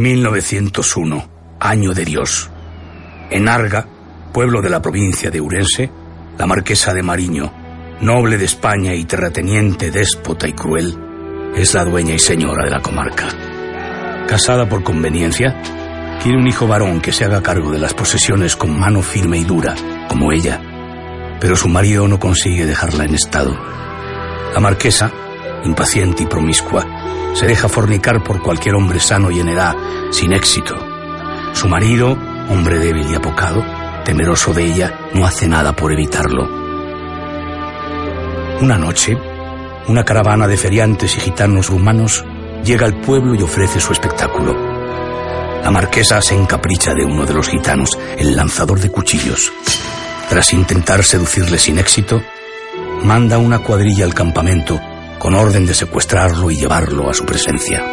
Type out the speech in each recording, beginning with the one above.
1901, año de Dios. En Arga, pueblo de la provincia de Urense, la marquesa de Mariño, noble de España y terrateniente déspota y cruel, es la dueña y señora de la comarca. Casada por conveniencia, quiere un hijo varón que se haga cargo de las posesiones con mano firme y dura, como ella, pero su marido no consigue dejarla en estado. La marquesa, impaciente y promiscua, se deja fornicar por cualquier hombre sano y en edad, sin éxito. Su marido, hombre débil y apocado, temeroso de ella, no hace nada por evitarlo. Una noche, una caravana de feriantes y gitanos rumanos llega al pueblo y ofrece su espectáculo. La marquesa se encapricha de uno de los gitanos, el lanzador de cuchillos. Tras intentar seducirle sin éxito, manda una cuadrilla al campamento con orden de secuestrarlo y llevarlo a su presencia.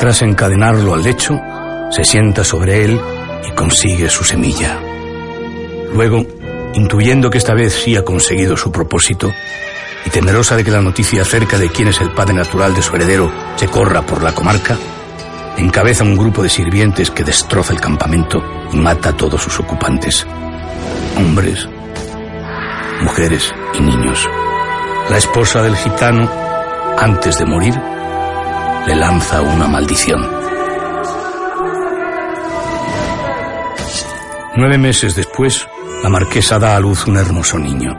Tras encadenarlo al lecho, se sienta sobre él y consigue su semilla. Luego, intuyendo que esta vez sí ha conseguido su propósito, y temerosa de que la noticia acerca de quién es el padre natural de su heredero se corra por la comarca, encabeza un grupo de sirvientes que destroza el campamento y mata a todos sus ocupantes, hombres, mujeres y niños. La esposa del gitano, antes de morir, le lanza una maldición. Nueve meses después, la marquesa da a luz un hermoso niño.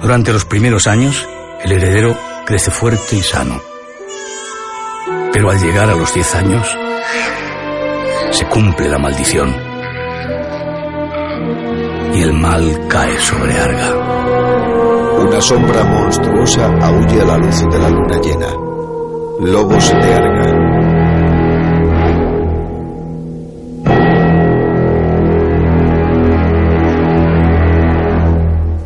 Durante los primeros años, el heredero crece fuerte y sano. Pero al llegar a los diez años, se cumple la maldición y el mal cae sobre Arga. Una sombra monstruosa aúlla a la luz de la luna llena. Lobos de Arga.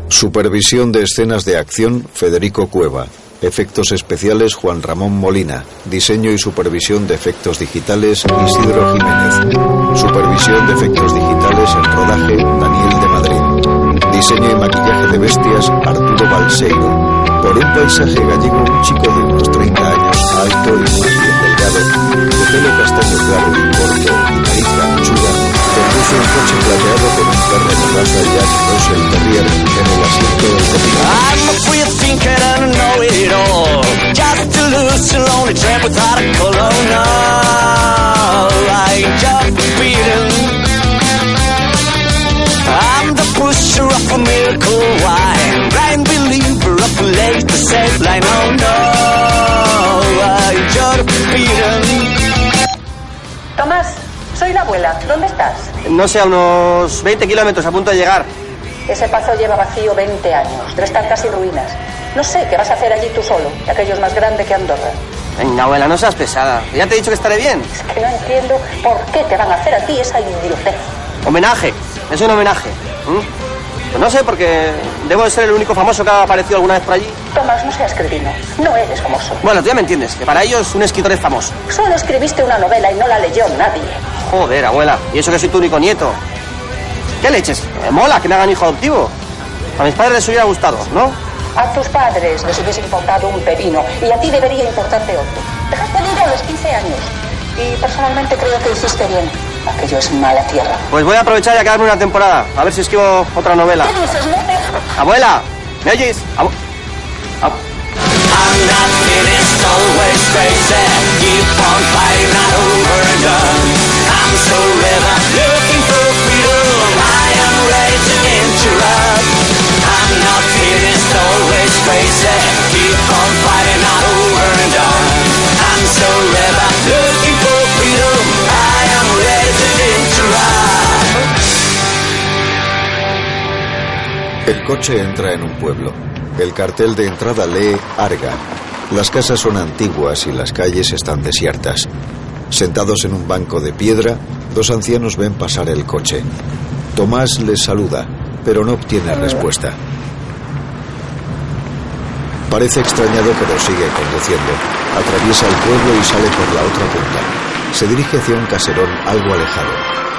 Supervisión de escenas de acción, Federico Cueva. Efectos especiales, Juan Ramón Molina. Diseño y supervisión de efectos digitales, Isidro Jiménez. Supervisión de efectos digitales en rodaje. Diseño y maquillaje de bestias, Arturo Balseiro. Por un paisaje gallego, un chico de unos 30 años, alto y más bien delgado, de pelo castaño claro y corto nariz ganchuda, conduce un coche plateado con un perro de raza Jack Russell Terrier en el asiento del copiloto. A I pusher of a miracle. Blind believer of a late to save line. Oh no, I beaten. Tomás, soy la abuela. ¿Dónde estás? No sé, a unos 20 kilómetros a punto de llegar. Ese pazo lleva vacío 20 años. Debe estar casi ruinas. No sé qué vas a hacer allí tú solo. que Aquello es más grande que Andorra. Venga, abuela, no seas pesada. Ya te he dicho que estaré bien. Es que no entiendo por qué te van a hacer a ti esa idiotez. Homenaje. Es un homenaje. ¿m? Pues no sé, porque debo de ser el único famoso que ha aparecido alguna vez por allí. Tomás, no seas cretino. No eres como soy. Bueno, tú ya me entiendes, que para ellos un escritor es famoso. Solo escribiste una novela y no la leyó nadie. Joder, abuela, y eso que soy tu único nieto. ¿Qué leches? Me mola que me hagan hijo adoptivo. A mis padres les hubiera gustado, ¿no? A tus padres les hubiese importado un pepino y a ti debería importarte otro. Dejaste de ir a los 15 años y personalmente creo que hiciste bien. Aquello es mala tierra. Pues voy a aprovechar y a quedarme una temporada. A ver si escribo otra novela. ¿Qué dices, no te... Abuela, ¿me oyes? Abu- Abu- I'm not finished, always crazy. Keep on fighting, not over and done. El coche entra en un pueblo. El cartel de entrada lee Arga. Las casas son antiguas y las calles están desiertas. Sentados en un banco de piedra, dos ancianos ven pasar el coche. Tomás les saluda, pero no obtiene respuesta. Parece extrañado, pero sigue conduciendo. Atraviesa el pueblo y sale por la otra punta. Se dirige hacia un caserón algo alejado.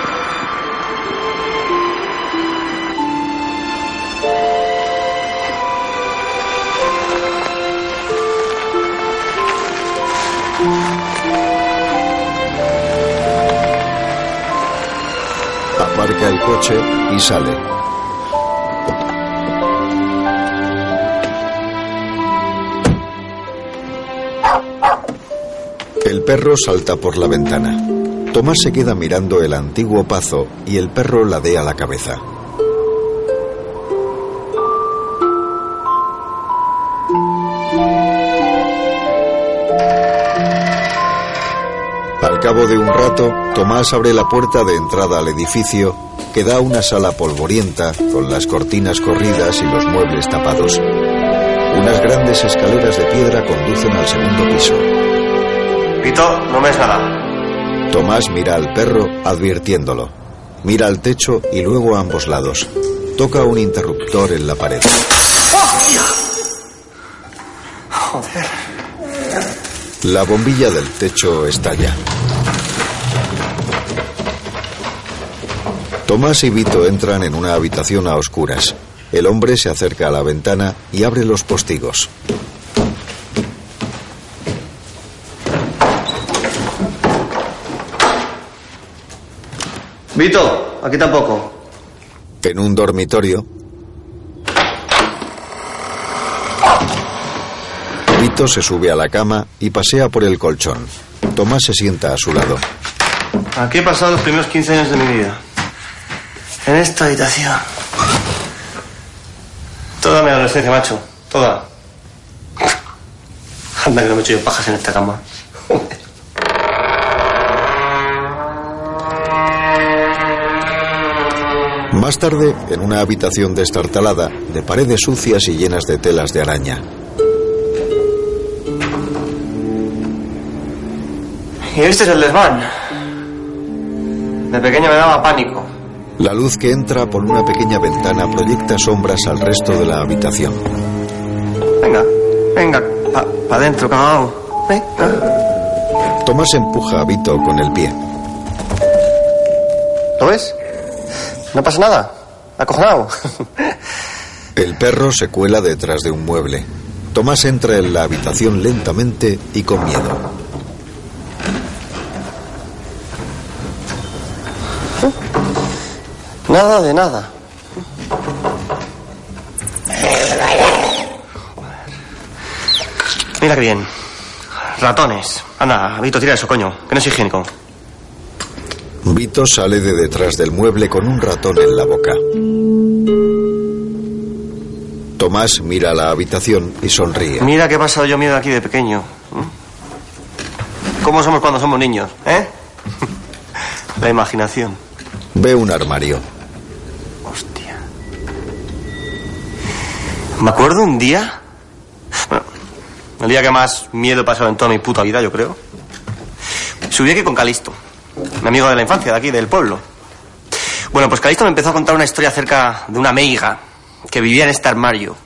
Aparca el coche y sale. El perro salta por la ventana. Tomás se queda mirando el antiguo pazo y el perro ladea la cabeza. Cabo de un rato, Tomás abre la puerta de entrada al edificio, que da a una sala polvorienta, con las cortinas corridas y los muebles tapados. Unas grandes escaleras de piedra conducen al segundo piso. Pito, no me es nada. Tomás mira al perro, advirtiéndolo. Mira al techo y luego a ambos lados. Toca un interruptor en la pared. Joder. La bombilla del techo estalla. Tomás y Vito entran en una habitación a oscuras. El hombre se acerca a la ventana y abre los postigos. Vito, aquí tampoco. En un dormitorio, Se sube a la cama y pasea por el colchón. Tomás se sienta a su lado. Aquí he pasado los primeros 15 años de mi vida. En esta habitación. Toda mi adolescencia, macho. Toda. Anda que no me he hecho yo pajas en esta cama. Más tarde, en una habitación destartalada, de paredes sucias y llenas de telas de araña. Y este es el desván. De pequeño me daba pánico. La luz que entra por una pequeña ventana proyecta sombras al resto de la habitación. Venga, venga, pa, pa dentro, cagao. Venga. Tomás empuja a Vito con el pie. ¿Lo ves? No pasa nada. Acojonado. El perro se cuela detrás de un mueble. Tomás entra en la habitación lentamente y con miedo. Nada de nada. Mira qué bien. Ratones. Anda, Vito, tira eso, coño. Que no es higiénico. Vito sale de detrás del mueble con un ratón en la boca. Tomás mira la habitación y sonríe. Mira que he pasado yo miedo aquí de pequeño. ¿Mm? ¿Cómo somos cuando somos niños, eh? La imaginación. Ve un armario. Me acuerdo un día. Bueno, el día que más miedo he pasado en toda mi puta vida, yo creo. Subí aquí con Calisto, mi amigo de la infancia, de aquí, del pueblo. Bueno, pues Calisto me empezó a contar una historia acerca de una meiga que vivía en este armario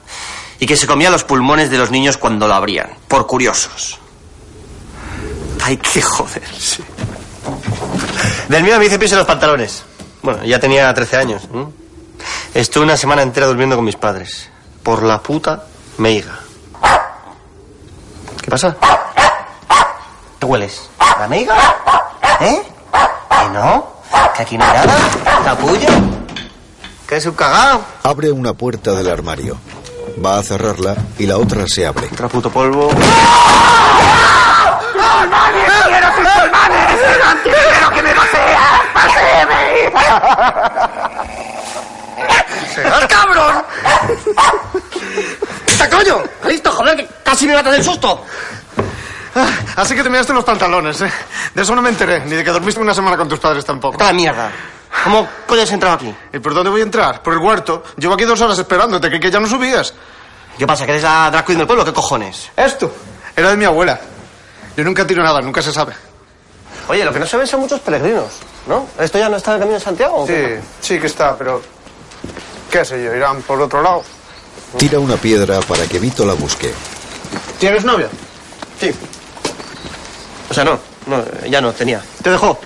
y que se comía los pulmones de los niños cuando lo abrían, por curiosos. Hay que joderse. Del miedo me hice pis en los pantalones. Bueno, ya tenía 13 años. ¿eh? Estuve una semana entera durmiendo con mis padres. Por la puta meiga. ¿Qué pasa? ¿Qué hueles? ¿La meiga? ¿Eh? ¿Que no? ¿Que aquí no hay nada? ¿Capullo? ¿Que es un cagao? Abre una puerta del armario. Va a cerrarla y la otra se abre. Otra puto polvo. ¡Serás cabrón! ¡Está coño! ¡Listo, joder! Que casi me matas del susto. Ah, Así que te miraste los pantalones, ¿eh? De eso no me enteré, ni de que dormiste una semana con tus padres tampoco. ¡Está mierda! ¿Cómo coño has entrado aquí? ¿Y por dónde voy a entrar? Por el huerto. Llevo aquí dos horas esperándote, que, que ya no subías. ¿Qué pasa? ¿Que eres la drag queen del pueblo? ¿Qué cojones? Esto era de mi abuela. Yo nunca tiro nada, nunca se sabe. Oye, lo que no se ven son muchos peregrinos, ¿no? ¿Esto ya no está en el camino de Santiago? o qué? Sí, sí que está, pero... ¿Qué sé yo? ¿Irán por otro lado? Tira una piedra para que Vito la busque. ¿Tienes novia? Sí. O sea, no, no, ya no, tenía. ¿Te dejó?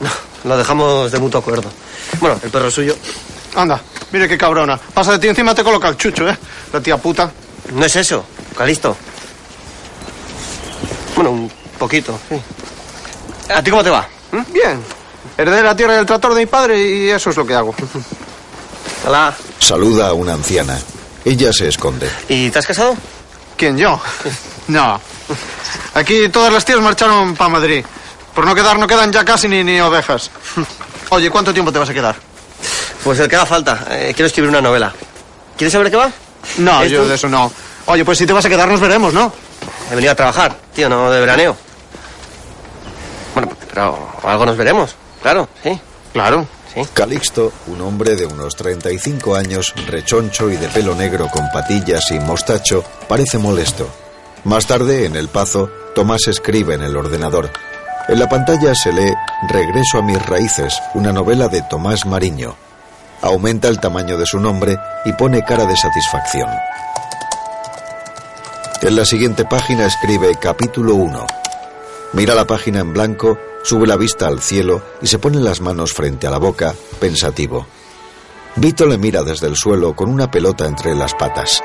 No, lo dejamos de mutuo acuerdo. Bueno, el perro es suyo. Anda, mire qué cabrona. Pasa de ti encima te coloca el chucho, ¿eh? La tía puta. No es eso, Calisto. Bueno, un poquito, sí. ¿A ti cómo te va? ¿Mm? Bien. Heredé la tierra del tractor de mi padre y eso es lo que hago. Hola. Saluda a una anciana. Ella se esconde. ¿Y te has casado? ¿Quién, yo? No. Aquí todas las tías marcharon para Madrid. Por no quedar, no quedan ya casi ni, ni ovejas. Oye, ¿cuánto tiempo te vas a quedar? Pues el que haga falta. Eh, quiero escribir una novela. ¿Quieres saber qué va? No, ¿Es yo tú? de eso no. Oye, pues si te vas a quedar nos veremos, ¿no? He venido a trabajar, tío, no de veraneo. Bueno, pero algo nos veremos. Claro, sí. Claro. Calixto, un hombre de unos 35 años, rechoncho y de pelo negro con patillas y mostacho, parece molesto. Más tarde, en el pazo, Tomás escribe en el ordenador. En la pantalla se lee Regreso a mis raíces, una novela de Tomás Mariño. Aumenta el tamaño de su nombre y pone cara de satisfacción. En la siguiente página escribe capítulo 1. Mira la página en blanco, sube la vista al cielo y se pone las manos frente a la boca, pensativo. Vito le mira desde el suelo con una pelota entre las patas.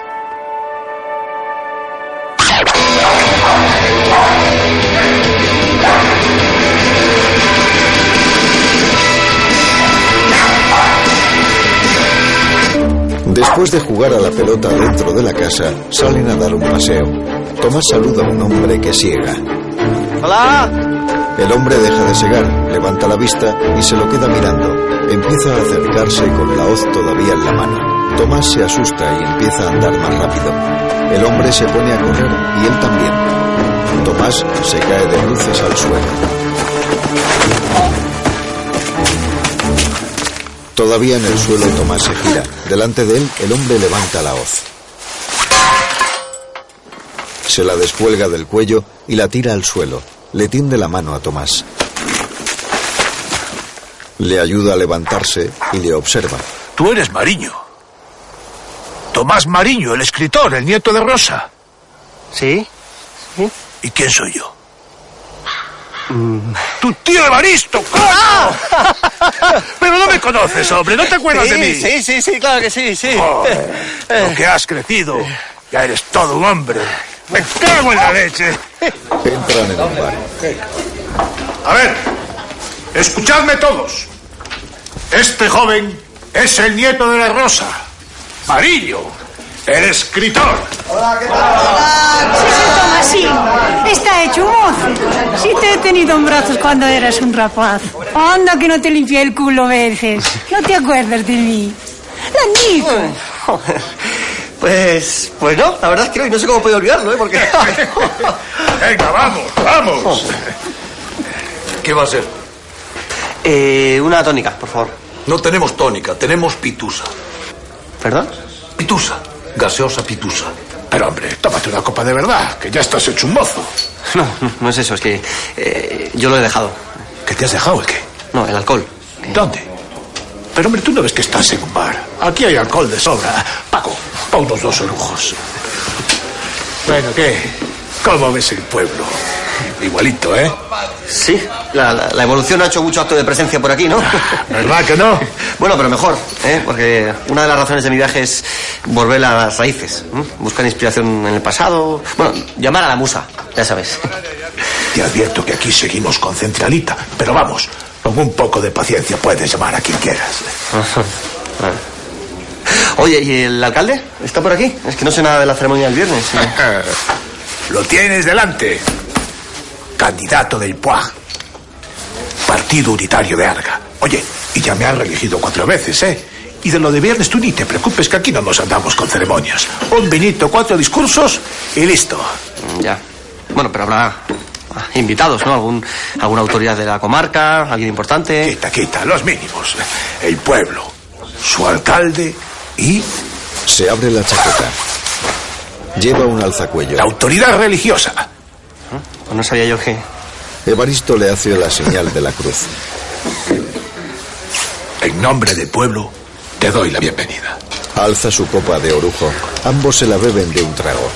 Después de jugar a la pelota dentro de la casa, salen a dar un paseo. Tomás saluda a un hombre que siega. ¡Hola! El hombre deja de segar, levanta la vista y se lo queda mirando. Empieza a acercarse con la hoz todavía en la mano. Tomás se asusta y empieza a andar más rápido. El hombre se pone a correr y él también. Tomás se cae de bruces al suelo. Todavía en el suelo Tomás se gira. Delante de él el hombre levanta la hoz. Se la descuelga del cuello y la tira al suelo. Le tiende la mano a Tomás. Le ayuda a levantarse y le observa. Tú eres Mariño. Tomás Mariño, el escritor, el nieto de Rosa. ¿Sí? ¿Y quién soy yo? ¡Tu tío Evaristo! coño! Pero no me conoces, hombre, no te acuerdas de mí. sí, sí, sí, claro que sí, sí. Joder, lo que has crecido. Ya eres todo un hombre. Me cago en la leche. Entran en un bar. A ver, escuchadme todos. Este joven es el nieto de la Rosa, Mariño, el escritor. Sí, está hecho un mozo. Si te he tenido en brazos cuando eras un rapaz. Anda que no te limpié el culo veces. No te acuerdas de mí. La. Pues, pues no, la verdad es que no, y no sé cómo puedo olvidarlo, ¿eh? Porque... Venga, vamos, vamos. ¿Qué va a ser? eh, una tónica, por favor. No tenemos tónica, tenemos pitusa. ¿Perdón? Pitusa, gaseosa pitusa. Pero hombre, tómate una copa de verdad, que ya estás hecho un mozo. No, no, no es eso, es que eh, yo lo he dejado. ¿Qué te has dejado el qué? No, el alcohol. ¿Dónde? Pero hombre, tú no ves que estás en un bar. Aquí hay alcohol de sobra. Paco, pa' unos dos orujos. Bueno, ¿qué? ¿Cómo ves el pueblo? Igualito, ¿eh? Sí, la, la- la evolución ha hecho mucho acto de presencia por aquí, ¿no? ¿Verdad que no? Bueno, pero mejor, ¿eh? Porque una de las razones de mi viaje es volver a las raíces, buscar inspiración en el pasado, bueno, llamar a la musa, ya sabes. Te advierto que aquí seguimos con centralita. Pero vamos, con un poco de paciencia puedes llamar a quien quieras. Oye, ¿y el alcalde? ¿Está por aquí? Es que no sé nada de la ceremonia del viernes. Lo tienes delante. Candidato del PUAG. Partido Unitario de Arga. Oye, y ya me han reelegido cuatro veces, ¿eh? Y de lo de viernes tú ni te preocupes que aquí no nos andamos con ceremonias. Un vinito, cuatro discursos y listo. Ya. Bueno, pero habrá invitados, ¿no? ¿Algún, ¿Alguna autoridad de la comarca? ¿Alguien importante? Quita, quita, los mínimos. El pueblo, su alcalde y Se abre la chaqueta. Lleva un alzacuello. la autoridad religiosa. Pues no sabía yo que... Evaristo le hace la señal de la cruz. En nombre del pueblo, te doy la bienvenida. Alza su copa de orujo. Ambos se la beben de un trago.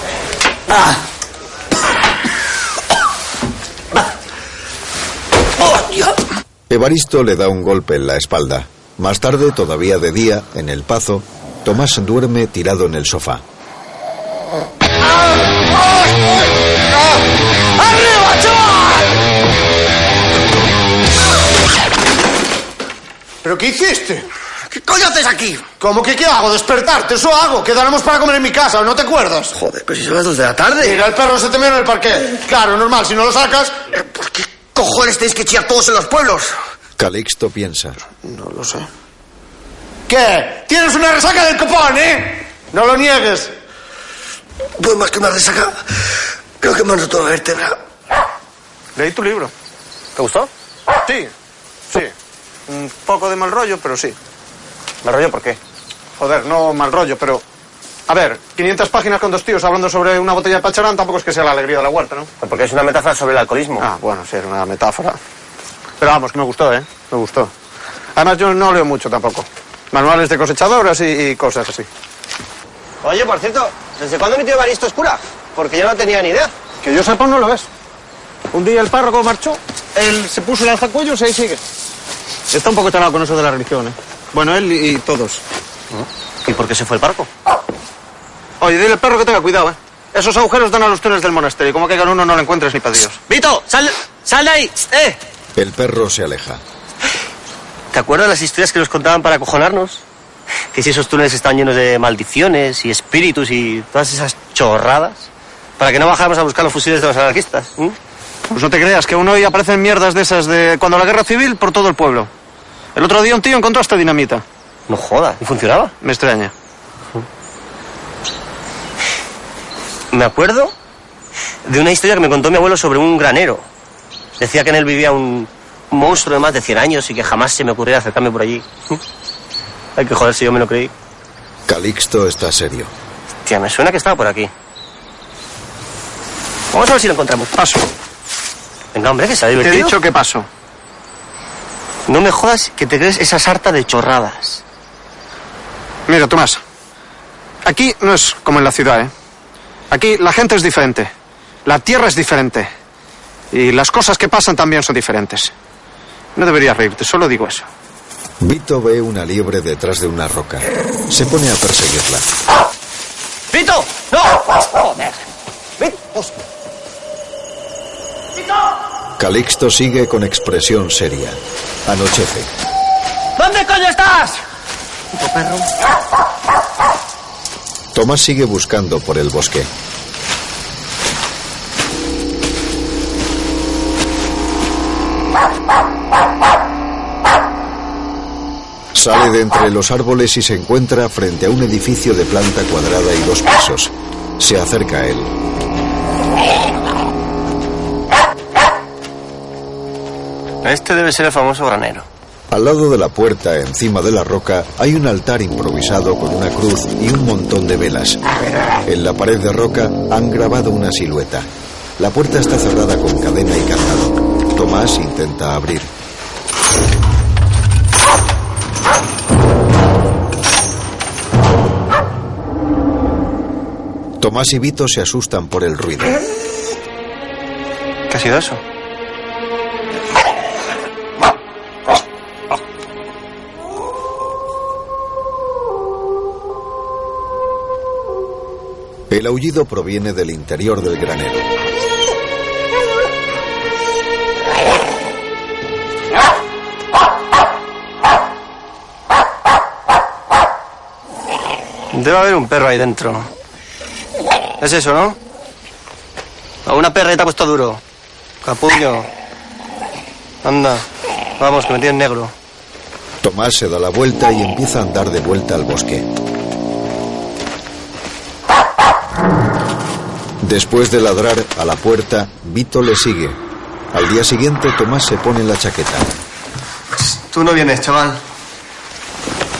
Evaristo le da un golpe en la espalda. Más tarde, todavía de día, en el pazo, Tomás duerme tirado en el sofá. ¿Pero qué hiciste? ¿Qué coño haces aquí? ¿Cómo que qué hago? ¿Despertarte? Eso hago. Quedáramos para comer en mi casa, ¿no te acuerdas? Joder, pero si son las dos de la tarde. Mira, el perro se te meó en el parque. Claro, normal, si no lo sacas... ¿Por qué cojones tenéis que chillar todos en los pueblos? Calixto piensa. No lo sé. ¿Qué? Tienes una resaca del copón, ¿eh? No lo niegues. Pues más que una resaca, creo que me han roto la vértebra. Leí tu libro. ¿Te gustó? Sí, sí. Un poco de mal rollo, pero sí. ¿Me rollo por qué? Joder, no mal rollo, pero... A ver, 500 páginas con dos tíos hablando sobre una botella de pacharán tampoco es que sea la alegría de la huerta, ¿no? Porque es una metáfora sobre el alcoholismo. Ah, bueno, sí, era una metáfora. Pero vamos, que me gustó, ¿eh? Me gustó. Además, yo no leo mucho tampoco. Manuales de cosechadoras y, y cosas así. Oye, por cierto, ¿desde cuándo mi tío Evaristo es cura? Porque yo no tenía ni idea. Que yo sepa, no lo ves. Un día el párroco marchó, él se puso el alzacuellos y ahí sigue. Está un poco chalado con eso de la religión, ¿eh? Bueno, él y, y todos. ¿Y por qué se fue el parco? Oye, dile al perro que tenga cuidado, ¿eh? Esos agujeros dan a los túneles del monasterio. Como que en uno no lo encuentres ni para Dios. ¡Vito! ¡Sal, sal de ahí! ¡Eh! El perro se aleja. ¿Te acuerdas las historias que nos contaban para acojonarnos? Que si esos túneles están llenos de maldiciones y espíritus y todas esas chorradas. Para que no bajáramos a buscar los fusiles de los anarquistas. Pues no te creas, que aún hoy aparecen mierdas de esas de cuando la guerra civil por todo el pueblo. El otro día un tío encontró hasta dinamita. No jodas, ¿y funcionaba? Me extraña. Me acuerdo de una historia que me contó mi abuelo sobre un granero. Decía que en él vivía un monstruo de más de 100 años y que jamás se me ocurriera acercarme por allí. Ay, que joder, si yo me lo creí. Calixto está serio. Tía, me suena que estaba por aquí. Vamos a ver si lo encontramos. Paso. Venga, hombre, que se ha Te he divertido. dicho que paso. No me jodas que te crees esa sarta de chorradas. Mira, Tomás. Aquí no es como en la ciudad, ¿eh? Aquí la gente es diferente. La tierra es diferente. Y las cosas que pasan también son diferentes. No deberías reírte, solo digo eso. Vito ve una liebre detrás de una roca. Se pone a perseguirla. ¡Vito! ¡No! ¡Joder! ¡Vito! Calixto sigue con expresión seria. Anochece. ¿Dónde coño estás? Tomás sigue buscando por el bosque. Sale de entre los árboles y se encuentra frente a un edificio de planta cuadrada y dos pisos. Se acerca a él. Este debe ser el famoso granero. Al lado de la puerta, encima de la roca, hay un altar improvisado con una cruz y un montón de velas. En la pared de roca han grabado una silueta. La puerta está cerrada con cadena y candado. Tomás intenta abrir. Tomás y Vito se asustan por el ruido. ¿Qué ha sido eso? El aullido proviene del interior del granero. Debe haber un perro ahí dentro. Es eso, ¿no? O una perreta puesto duro. Capullo. Anda. Vamos, que me tienes negro. Tomás se da la vuelta y empieza a andar de vuelta al bosque. Después de ladrar a la puerta, Vito le sigue. Al día siguiente, Tomás se pone la chaqueta. Tú no vienes, chaval.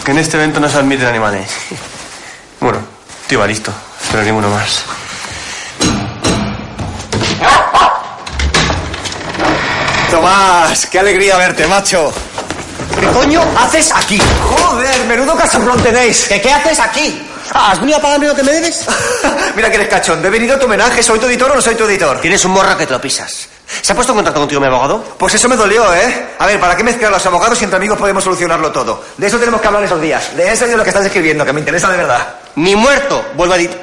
Que en este evento no se admiten animales. Bueno, tío listo, pero ninguno más. Tomás, qué alegría verte, macho. ¿Qué coño haces aquí? Joder, menudo casoplón tenéis. ¿Qué, qué haces aquí? ¿Has venido a pagarme lo que me debes? Mira que eres cachón. ¿He venido a tu homenaje? ¿Soy tu editor o no soy tu editor? Tienes un morra que te lo pisas. ¿Se ha puesto en contacto contigo mi abogado? Pues eso me dolió, ¿eh? A ver, ¿para qué mezclar a los abogados si entre amigos podemos solucionarlo todo? De eso tenemos que hablar esos días. De eso y de lo que estás escribiendo, que me interesa de verdad. Ni muerto, vuelvo a decir.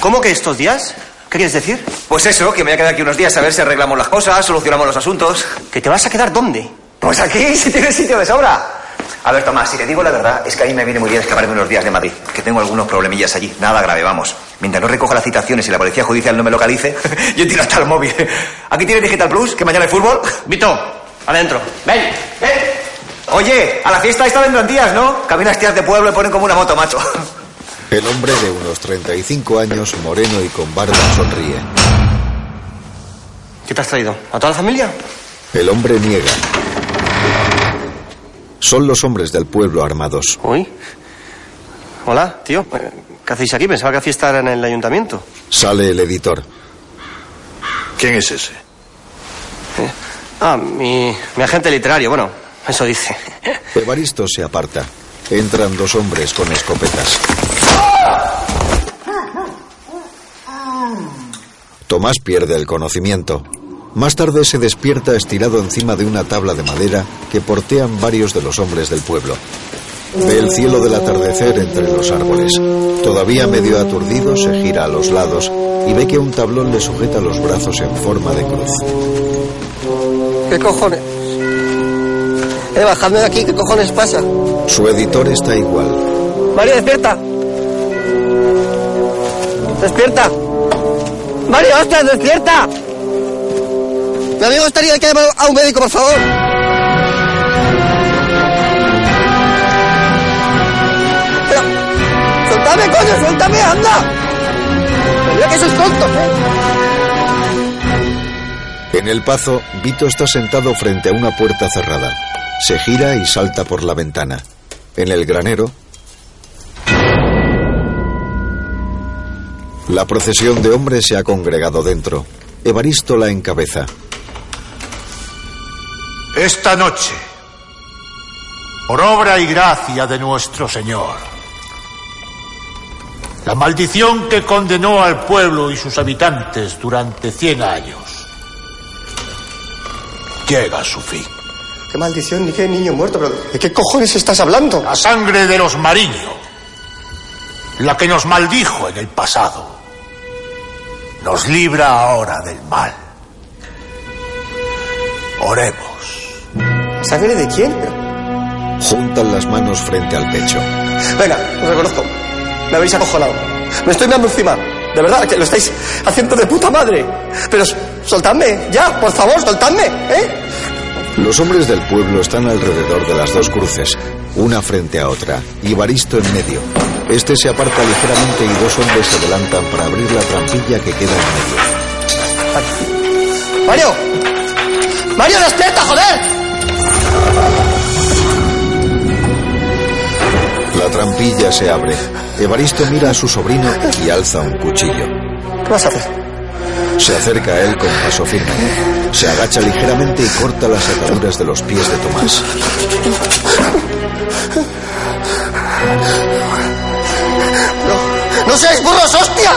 ¿Cómo que estos días? ¿Qué quieres decir? Pues eso, que me voy a quedar aquí unos días a ver si arreglamos las cosas, solucionamos los asuntos. ¿Que te vas a quedar dónde? Pues aquí sí tiene sitio de sobra. A ver, Tomás, si te digo la verdad, es que a mí me viene muy bien escaparme unos días de Madrid, que tengo algunos problemillas allí. Nada grave, vamos. Mientras no recoja las citaciones y la policía judicial no me localice, yo tiro hasta el móvil. Aquí tienes Digital Plus, que mañana hay fútbol. Vito, adentro. Ven, ven. Oye, a la fiesta esta vendrán días, ¿no? Caminas tías de pueblo y ponen como una moto, macho. El hombre de unos 35 años, moreno y con barba, sonríe. ¿Qué te has traído? ¿A toda la familia? El hombre niega. Son los hombres del pueblo armados. Uy. Hola, tío. Eh, ¿Qué hacéis aquí? Pensaba que hacía estar en el ayuntamiento. Sale el editor. ¿Quién es ese? Eh, Ah, mi, mi agente literario. Bueno, eso dice. Evaristo se aparta. Entran dos hombres con escopetas. Tomás pierde el conocimiento. Más tarde se despierta estirado encima de una tabla de madera que portean varios de los hombres del pueblo. Ve el cielo del atardecer entre los árboles. Todavía medio aturdido se gira a los lados y ve que un tablón le sujeta los brazos en forma de cruz. ¿Qué cojones? Eh, bajadme de aquí, ¿qué cojones pasa? Su editor está igual. Mario, despierta. Despierta. Mario, ostras, despierta. Mi amigo estaría que llamar a un médico, por favor. Pero, suéltame, coño, suéltame, anda. Mira que sois tontos, eh. En el pazo, Vito está sentado frente a una puerta cerrada. Se gira y salta por la ventana. En el granero, la procesión de hombres se ha congregado dentro. Evaristo la encabeza. Esta noche, por obra y gracia de nuestro Señor, la maldición que condenó al pueblo y sus habitantes durante cien años llega a su fin. Qué maldición, ni qué niño muerto, pero ¿de qué cojones estás hablando? La sangre de los mariños, la que nos maldijo en el pasado, nos libra ahora del mal. Oremos. ¿Sangre de quién? Juntan las manos frente al pecho. Venga, os reconozco. Me habéis acojonado. Me estoy meando encima. De verdad, que lo estáis haciendo de puta madre. Pero soltadme, ya, por favor, soltadme, ¿eh? Los hombres del pueblo están alrededor de las dos cruces, una frente a otra, y Baristo en medio. Este se aparta ligeramente y dos hombres se adelantan para abrir la trampilla que queda en medio. ¡Mario! ¡Mario, despierta, joder! La trampilla se abre. Evaristo mira a su sobrino y alza un cuchillo. ¿Qué vas a hacer? Se acerca a él con paso firme. Se agacha ligeramente y corta las ataduras de los pies de Tomás. ¡No! ¡No seáis burros, hostia!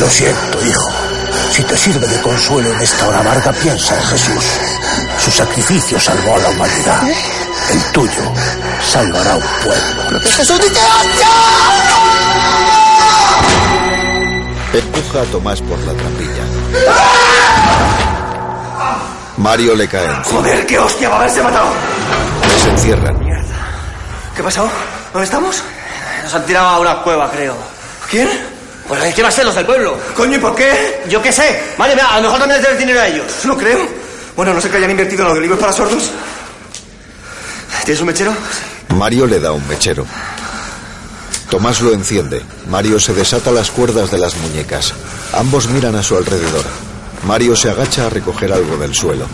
Lo siento, hijo. Si te sirve de consuelo en esta hora amarga, piensa en Jesús. Su sacrificio salvó a la humanidad. El tuyo salvará a un pueblo. Empuja a Tomás por la trampilla. Mario le cae. Joder, qué hostia va a haberse matado. Les encierran. ¿Qué ha pasado? ¿Dónde estamos? Nos han tirado a una cueva, creo. ¿Quién? Pues ¿qué va a ser los del pueblo? Coño, ¿y por qué? Yo qué sé. Vale, mira, a lo mejor también les debes dinero a ellos. No creo. Bueno, no sé que hayan invertido en los de libros para sordos. ¿Tienes un mechero? Mario le da un mechero. Tomás lo enciende. Mario se desata las cuerdas de las muñecas. Ambos miran a su alrededor. Mario se agacha a recoger algo del suelo.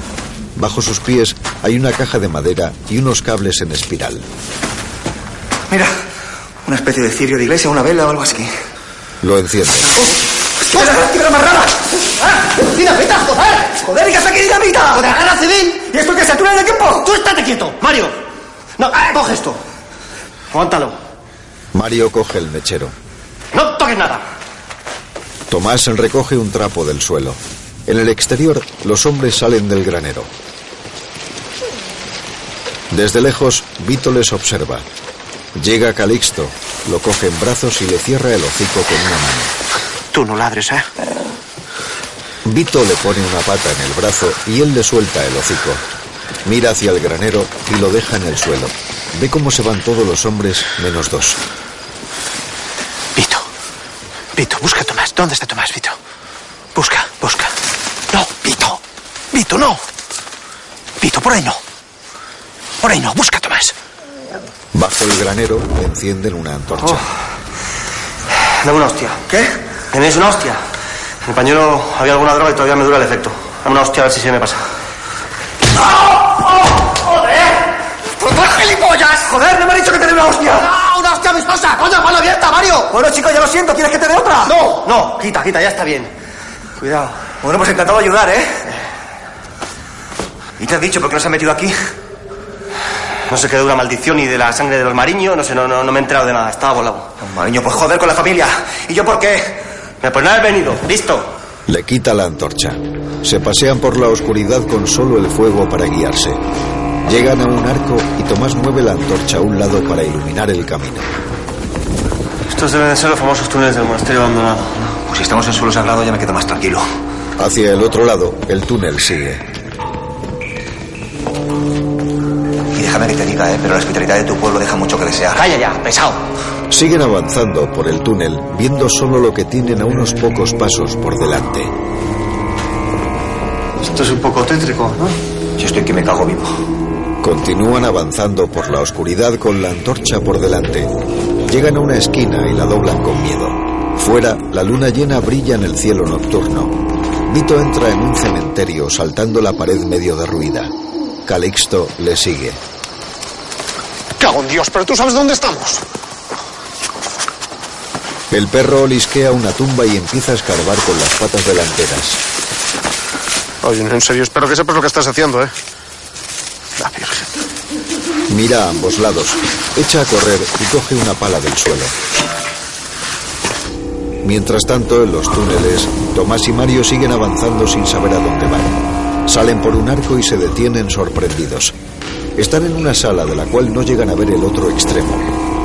Bajo sus pies hay una caja de madera y unos cables en espiral. Mira, una especie de cirio de iglesia, una vela o algo así. Lo enciende. ¡Qué dinamita más rara! ¡Ah! ¡Dinamita, joder! ¡Joder, que saque dinamita! ¡Con la civil! ¿Y esto qué se atura en el tiempo? ¡Tú estate quieto! ¡Mario! No, coge esto. Aguántalo. Mario coge el mechero. ¡No toques nada! Tomás recoge un trapo del suelo. En el exterior, los hombres salen del granero. Desde lejos, Vito les observa. Llega Calixto, lo coge en brazos y le cierra el hocico con una mano. Tú no ladres, ¿eh? Vito le pone una pata en el brazo y él le suelta el hocico. Mira hacia el granero y lo deja en el suelo. Ve cómo se van todos los hombres menos dos. Vito. Vito, busca a Tomás. ¿Dónde está Tomás, Vito? Busca, busca. No, Vito. Vito, no. Vito, por ahí no. Por ahí no, busca a Tomás. Bajo el granero encienden una antorcha. Dame una hostia. ¿Qué? ¿Tenéis una hostia? En el pañuelo había alguna droga y todavía me dura el efecto. Dame una hostia a ver si se me pasa. ¡Pues gilipollas! ¡Joder, no me ha dicho que te dé una hostia! ¡Ah, una hostia amistosa! ¡Coño, mano abierta, Mario! Bueno, chicos, ya lo siento. ¿Quieres que te dé otra? ¡No! No, quita, quita, ya está bien. Cuidado. Bueno, pues encantado de ayudar, ¿eh? ¿Y te has dicho por qué no se ha metido aquí? No sé qué de una maldición y de la sangre de los mariños. No sé, no, no, no me he enterado de nada. Estaba volado. Mariño, pues joder con la familia. ¿Y yo por qué? Me pues he venido. Listo. Le quita la antorcha. Se pasean por la oscuridad con solo el fuego para guiarse. Llegan a un arco y Tomás mueve la antorcha a un lado para iluminar el camino. Estos deben de ser los famosos túneles del monasterio abandonado. Pues si estamos en suelo sagrado ya me quedo más tranquilo. Hacia el otro lado, el túnel sigue. Y déjame que te diga, ¿eh? Pero la hospitalidad de tu pueblo deja mucho que desear. Calla ya, pesado. Siguen avanzando por el túnel, viendo solo lo que tienen a unos pocos pasos por delante. Esto es un poco tétrico, ¿no? Yo estoy que me cago vivo. Continúan avanzando por la oscuridad con la antorcha por delante. Llegan a una esquina y la doblan con miedo. Fuera, la luna llena brilla en el cielo nocturno. Vito entra en un cementerio saltando la pared medio derruida. Calixto le sigue. Cago en Dios, pero tú sabes dónde estamos. El perro olisquea una tumba y empieza a escarbar con las patas delanteras. Oye, en serio, espero que sepas lo que estás haciendo, ¿eh? La Virgen. Mira a ambos lados, echa a correr y coge una pala del suelo. Mientras tanto, en los túneles, Tomás y Mario siguen avanzando sin saber a dónde van. Salen por un arco y se detienen sorprendidos. Están en una sala de la cual no llegan a ver el otro extremo.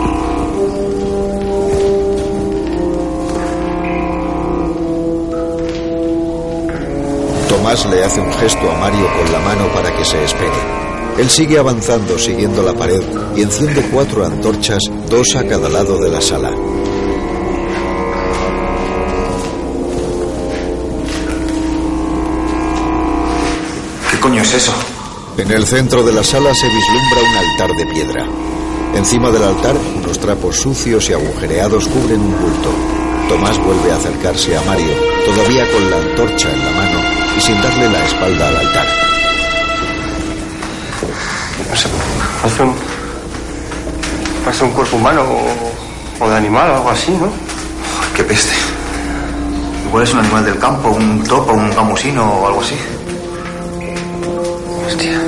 Tomás le hace un gesto a Mario con la mano para que se espere. Él sigue avanzando siguiendo la pared y enciende cuatro antorchas, dos a cada lado de la sala. ¿Qué coño es eso? En el centro de la sala se vislumbra un altar de piedra. Encima del altar, unos trapos sucios y agujereados cubren un bulto. Tomás vuelve a acercarse a Mario, todavía con la antorcha en la mano y sin darle la espalda al altar. No sé, parece un. Parece un cuerpo humano o, o de animal o algo así, ¿no? Qué peste. Igual es un animal del campo, un topo, un gamusino o algo así. Hostia.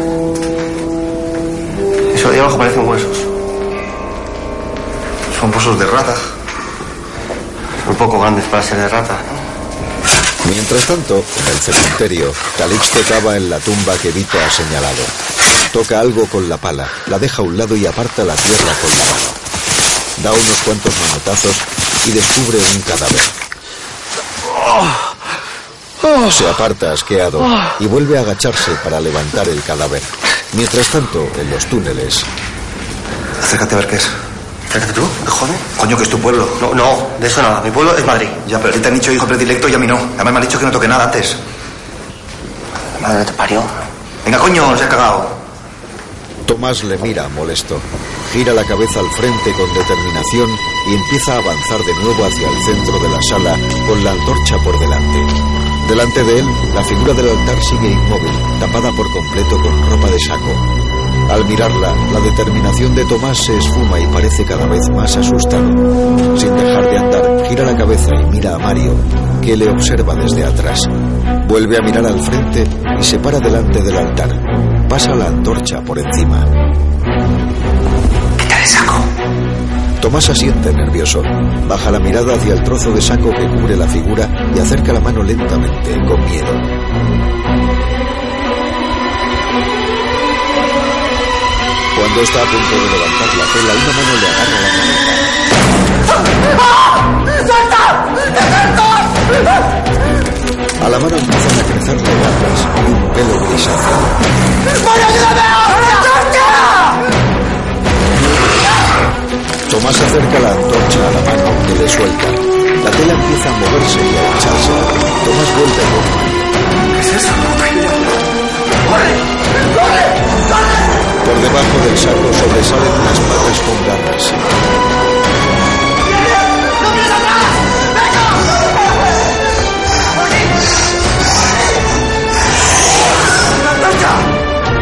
Eso de ahí abajo parecen huesos. Son pozos de rata. Un poco grandes para ser de rata, ¿no? Mientras tanto, en el cementerio, Calixto cava en la tumba que Vito ha señalado. Toca algo con la pala, la deja a un lado y aparta la tierra con la mano. Da unos cuantos manotazos y descubre un cadáver. Se aparta asqueado y vuelve a agacharse para levantar el cadáver. Mientras tanto, en los túneles, Acércate a ver qué es. Tú, ¿te jode? Coño, que es tu pueblo. No, no, de eso nada. Mi pueblo es Madrid. Ya, pero a ti te han dicho hijo predilecto y a mí no. Además me han dicho que no toque nada antes. Madre te parió. Venga, coño, se ha cagado. Tomás le mira molesto. Gira la cabeza al frente con determinación y empieza a avanzar de nuevo hacia el centro de la sala con la antorcha por delante. Delante de él, la figura del altar sigue inmóvil, tapada por completo con ropa de saco. Al mirarla, la determinación de Tomás se esfuma y parece cada vez más asustado. Sin dejar de andar, gira la cabeza y mira a Mario, que le observa desde atrás. Vuelve a mirar al frente y se para delante del altar. Pasa la antorcha por encima. Quita el saco. Tomás asiente nervioso. Baja la mirada hacia el trozo de saco que cubre la figura y acerca la mano lentamente, con miedo. Cuando está a punto de levantar la tela, una mano le agarra la cabeza. A la mano empiezan a crecerle garras y un pelo grisáceo. Tomás acerca la antorcha a la mano que le suelta. La tela empieza a moverse y a hincharse. Tomás vuelve Goldman. ¿Qué es eso? Por debajo del saco sobresalen unas patas con garras.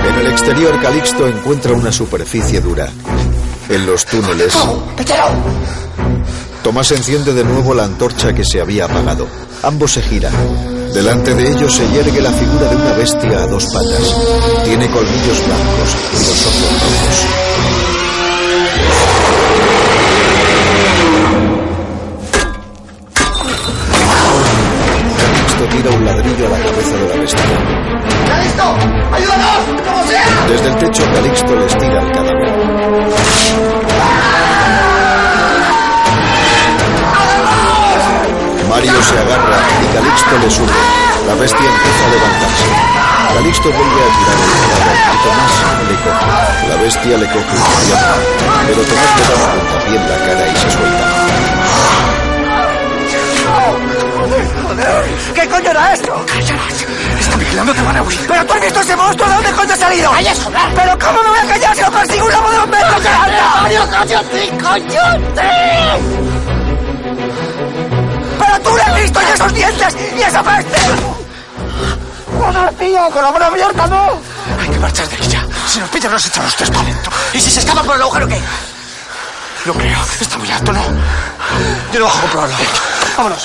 En el exterior, Calixto encuentra una superficie dura. En los túneles, Tomás enciende de nuevo la antorcha que se había apagado. Ambos se giran. Delante de ellos se yergue la figura de una bestia a dos patas. Tiene colmillos blancos y los ojos rojos. Calixto tira un ladrillo a la cabeza de la bestia. ¡Calixto! ¡Ayúdanos! ¡Como sea! Desde el techo, Calixto les tira el cadáver. Mario se agarra y Calixto le sube. La bestia empieza a levantarse. Calixto vuelve a tirar el cadáver y Tomás le coge. La bestia le coge una pierna, pero Tomás le da un puntapié en la cara y se suelta. ¿Qué coño era esto? Está vigilando, te van a huir. ¿Pero tú has visto ese monstruo? ¿De dónde coño ha salido? ¡Calles, hablar! ¿Pero cómo me voy a callar si lo persigo un lobo de un metro que anda? ¡Mario, cállate, cállate! ¡Pero tú le has visto y esos dientes y esa peste! ¡Joder, tío! ¡Con la mano abierta, no! Hay que marchar de aquí ya. Si nos pillan, nos echan los tres para adentro. ¿Y si se escapan por el agujero qué? Lo creo. Está muy alto, ¿no? Yo no bajo a comprobarlo. ¡Vámonos!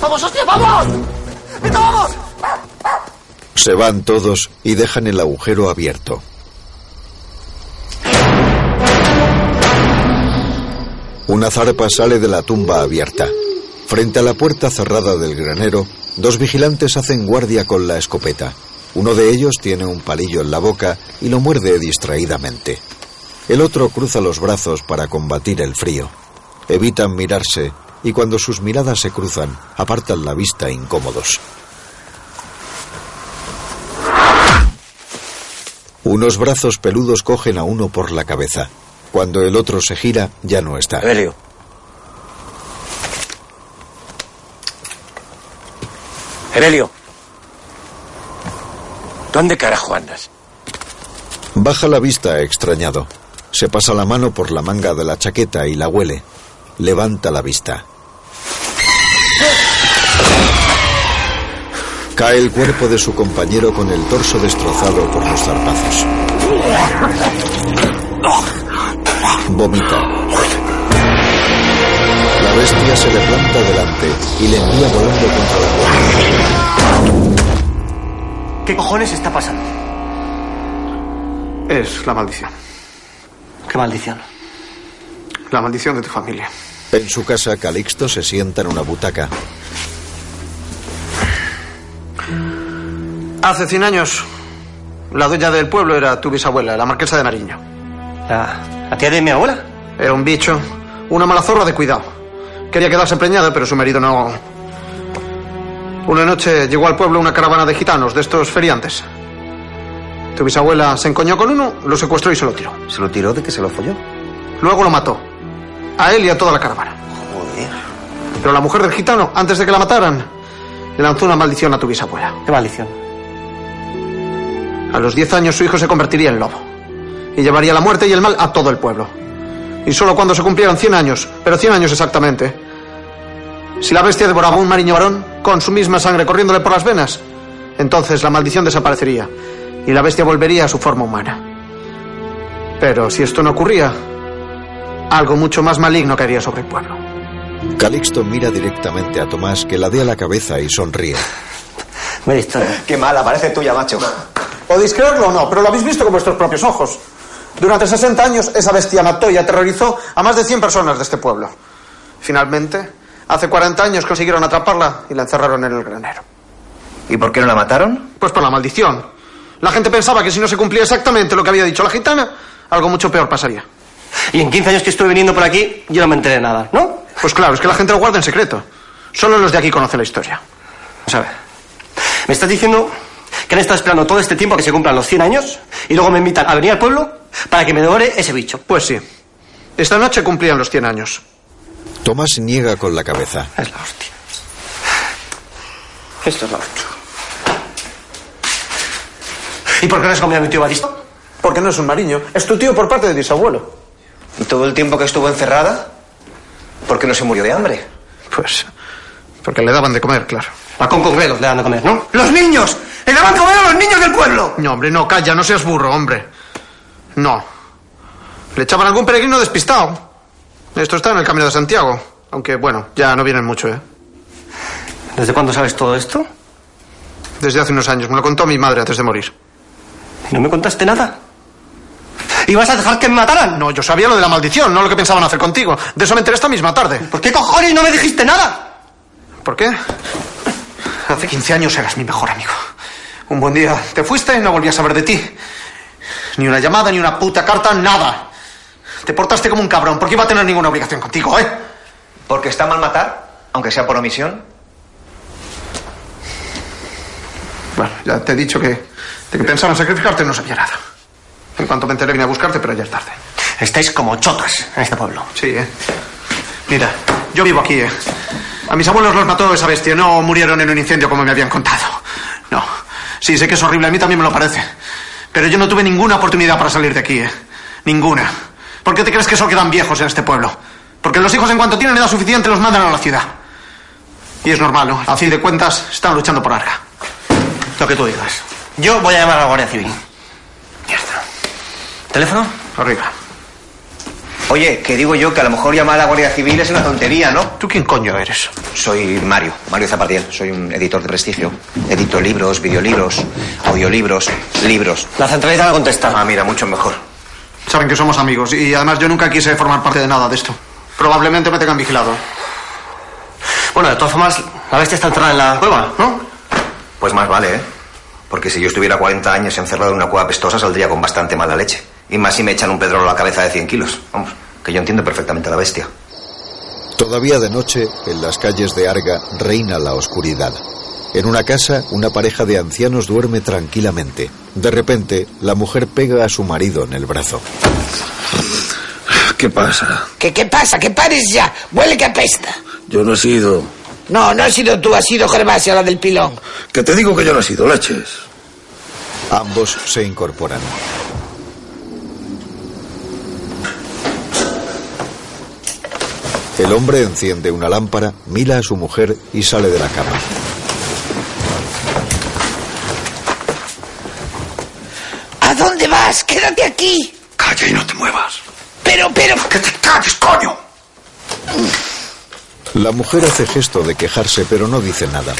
¡Vamos, hostia, vamos! ¡Venga, vamos! Se van todos y dejan el agujero abierto. Una zarpa sale de la tumba abierta. Frente a la puerta cerrada del granero, dos vigilantes hacen guardia con la escopeta. Uno de ellos tiene un palillo en la boca y lo muerde distraídamente. El otro cruza los brazos para combatir el frío. Evitan mirarse y cuando sus miradas se cruzan, apartan la vista incómodos. Unos brazos peludos cogen a uno por la cabeza. Cuando el otro se gira, ya no está. Evelio. Evelio. ¿Dónde carajo andas? Baja la vista extrañado. Se pasa la mano por la manga de la chaqueta y la huele. Levanta la vista. Cae el cuerpo de su compañero con el torso destrozado por los zarpazos. Vomita. La bestia se le planta delante y le envía volando contra la puerta. ¿Qué cojones está pasando? Es la maldición. ¿Qué maldición? La maldición de tu familia. En su casa, Calixto se sienta en una butaca. Hace 100 años, la dueña del pueblo era tu bisabuela, la marquesa de Nariño. ¿La, la tía de mi abuela? Era un bicho, una mala zorra de cuidado. Quería quedarse preñada, pero su marido no. Una noche llegó al pueblo una caravana de gitanos, de estos feriantes. Tu bisabuela se encoñó con uno, lo secuestró y se lo tiró. ¿Se lo tiró de que se lo folló? Luego lo mató. A él y a toda la caravana. Joder. Pero la mujer del gitano, antes de que la mataran, le lanzó una maldición a tu bisabuela. ¿Qué maldición? A los 10 años su hijo se convertiría en lobo. Y llevaría la muerte y el mal a todo el pueblo. Y solo cuando se cumplieran 100 años, pero 100 años exactamente, si la bestia devoraba a un mariño varón, con su misma sangre corriéndole por las venas, entonces la maldición desaparecería y la bestia volvería a su forma humana. Pero si esto no ocurría, algo mucho más maligno caería sobre el pueblo. Calixto mira directamente a Tomás, que ladea la cabeza y sonríe. Mira historia. Qué mala, parece tuya, macho. Podéis creerlo o no, pero lo habéis visto con vuestros propios ojos. Durante 60 años esa bestia mató y aterrorizó a más de 100 personas de este pueblo. Finalmente, hace 40 años consiguieron atraparla y la encerraron en el granero. ¿Y por qué no la mataron? Pues por la maldición. La gente pensaba que si no se cumplía exactamente lo que había dicho la gitana, algo mucho peor pasaría. Y en 15 años que estuve viniendo por aquí, yo no me enteré de nada, ¿no? Pues claro, es que la gente lo guarda en secreto. Solo los de aquí conocen la historia. O sea, ¿Me estás diciendo que han estado esperando todo este tiempo a que se cumplan los 100 años y luego me invitan a venir al pueblo para que me devore ese bicho? Pues sí. Esta noche cumplían los 100 años. Tomás niega con la cabeza. Es la hostia. Esto es la hostia. ¿Y por qué no has comido a mi tío Badisto? Porque no es un mariño. Es tu tío por parte de bisabuelo. ¿Y todo el tiempo que estuvo encerrada? ¿Por qué no se murió de hambre? Pues. Porque le daban de comer, claro. A con concretos le dan de comer, ¿no? ¡Los niños! ¡Le daban comer a los niños del pueblo! No, hombre, no, calla, no seas burro, hombre. No. Le echaban algún peregrino despistado. Esto está en el camino de Santiago. Aunque, bueno, ya no vienen mucho, ¿eh? ¿Desde cuándo sabes todo esto? Desde hace unos años. Me lo contó mi madre antes de morir. ¿Y no me contaste nada? ¿Ibas a dejar que me mataran? No, yo sabía lo de la maldición, no lo que pensaban hacer contigo. De eso me enteré esta misma tarde. ¿Por qué cojones no me dijiste nada? ¿Por qué? Hace 15 años eras mi mejor amigo. Un buen día te fuiste y no volví a saber de ti. Ni una llamada, ni una puta carta, nada. Te portaste como un cabrón, porque iba a tener ninguna obligación contigo, ¿eh? ¿Porque está mal matar? Aunque sea por omisión. Bueno, ya te he dicho que de que pensaban sacrificarte no sabía nada. En cuanto me enteré vine a buscarte, pero ya es tarde. Estáis como chotas en este pueblo. Sí, ¿eh? Mira, yo vivo aquí, ¿eh? A mis abuelos los mató esa bestia, no murieron en un incendio como me habían contado. No. Sí, sé que es horrible, a mí también me lo parece. Pero yo no tuve ninguna oportunidad para salir de aquí, ¿eh? Ninguna. ¿Por qué te crees que solo quedan viejos en este pueblo? Porque los hijos en cuanto tienen edad suficiente los mandan a la ciudad. Y es normal, ¿no? A fin de cuentas, están luchando por Arga. Lo que tú digas. Yo voy a llamar a la Guardia Civil. Mierda. ¿Teléfono? Arriba. Oye, que digo yo que a lo mejor llamar a la Guardia Civil es una tontería, ¿no? ¿Tú quién coño eres? Soy Mario, Mario Zapardiel. Soy un editor de prestigio. Edito libros, videolibros, audiolibros, libros. La centralita no contesta. Ah, mira, mucho mejor. Saben que somos amigos y además yo nunca quise formar parte de nada de esto. Probablemente me tengan vigilado. Bueno, de todas formas, la bestia está entrada en la cueva, ¿no? Pues más vale, ¿eh? Porque si yo estuviera 40 años encerrado en una cueva pestosa, saldría con bastante mala leche. Y más si me echan un pedrolo a la cabeza de 100 kilos. Vamos, que yo entiendo perfectamente a la bestia. Todavía de noche, en las calles de Arga, reina la oscuridad. En una casa, una pareja de ancianos duerme tranquilamente. De repente, la mujer pega a su marido en el brazo. ¿Qué pasa? ¿Qué, ¿Qué pasa? ¿Qué pares ya? Huele que apesta. Yo no he sido. No, no has sido tú, has sido Gervasia, la del pilón. Que te digo que yo no he sido, leches. Ambos se incorporan. El hombre enciende una lámpara, mira a su mujer y sale de la cama. ¿A dónde vas? Quédate aquí. Calla y no te muevas. Pero, pero... ¡Que te calles, coño! La mujer hace gesto de quejarse pero no dice nada.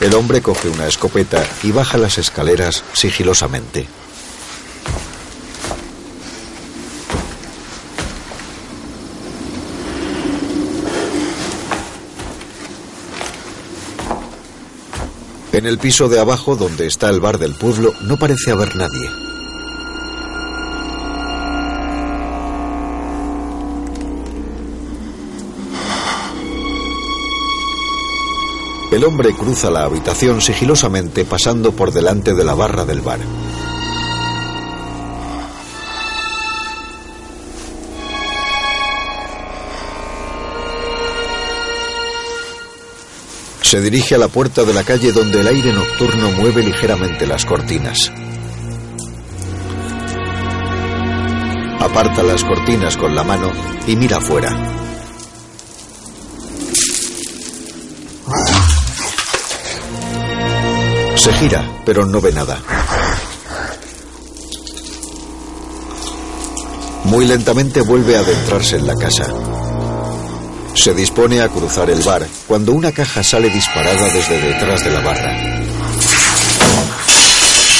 El hombre coge una escopeta y baja las escaleras sigilosamente. En el piso de abajo, donde está el bar del pueblo, no parece haber nadie. El hombre cruza la habitación sigilosamente pasando por delante de la barra del bar. Se dirige a la puerta de la calle donde el aire nocturno mueve ligeramente las cortinas. Aparta las cortinas con la mano y mira afuera. Se gira, pero no ve nada. Muy lentamente vuelve a adentrarse en la casa. Se dispone a cruzar el bar cuando una caja sale disparada desde detrás de la barra.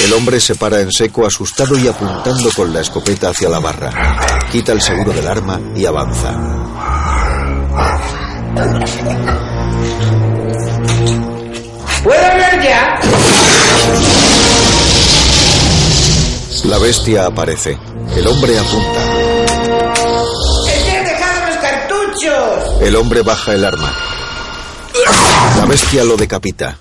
El hombre se para en seco asustado y apuntando con la escopeta hacia la barra. Quita el seguro del arma y avanza. ¿Puedo hablar ya? La bestia aparece. El hombre apunta. El hombre baja el arma. La bestia lo decapita.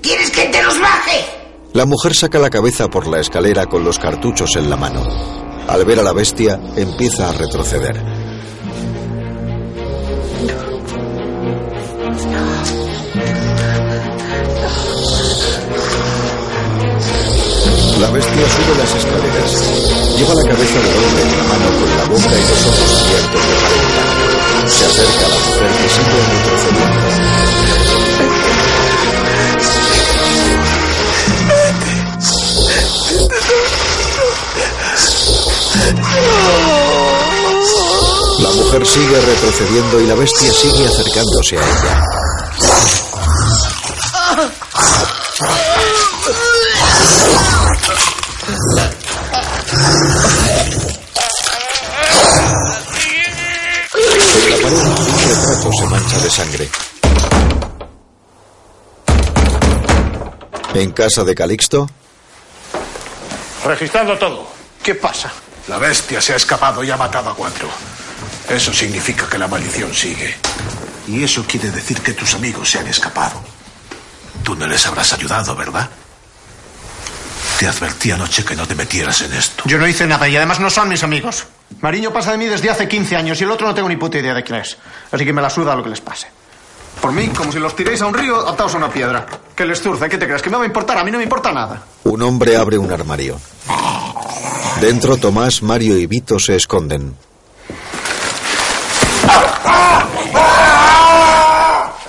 ¿Quieres que te los baje? La mujer saca la cabeza por la escalera con los cartuchos en la mano. Al ver a la bestia, empieza a retroceder. La bestia sube las escaleras. Lleva la cabeza del hombre en la mano con la boca y los ojos abiertos de par en par. Se acerca a la mujer que sigue retrocediendo. La mujer sigue retrocediendo y la bestia sigue acercándose a ella. Casa de Calixto, Registrando todo. ¿Qué pasa? La bestia se ha escapado y ha matado a cuatro. Eso significa que la maldición sigue. Y eso quiere decir que tus amigos se han escapado. Tú no les habrás ayudado, ¿verdad? Te advertí anoche que no te metieras en esto. Yo no hice nada y además no son mis amigos. Mariño pasa de mí desde hace 15 años y el otro no tengo ni puta idea de quién es. Así que me la suda lo que les pase. Por mí, como si los tiréis a un río atados a una piedra. Que les zurce, ¿qué te crees? ¿Que me va a importar? A mí no me importa nada. un hombre abre un armario. Dentro, Tomás, Mario y Vito se esconden.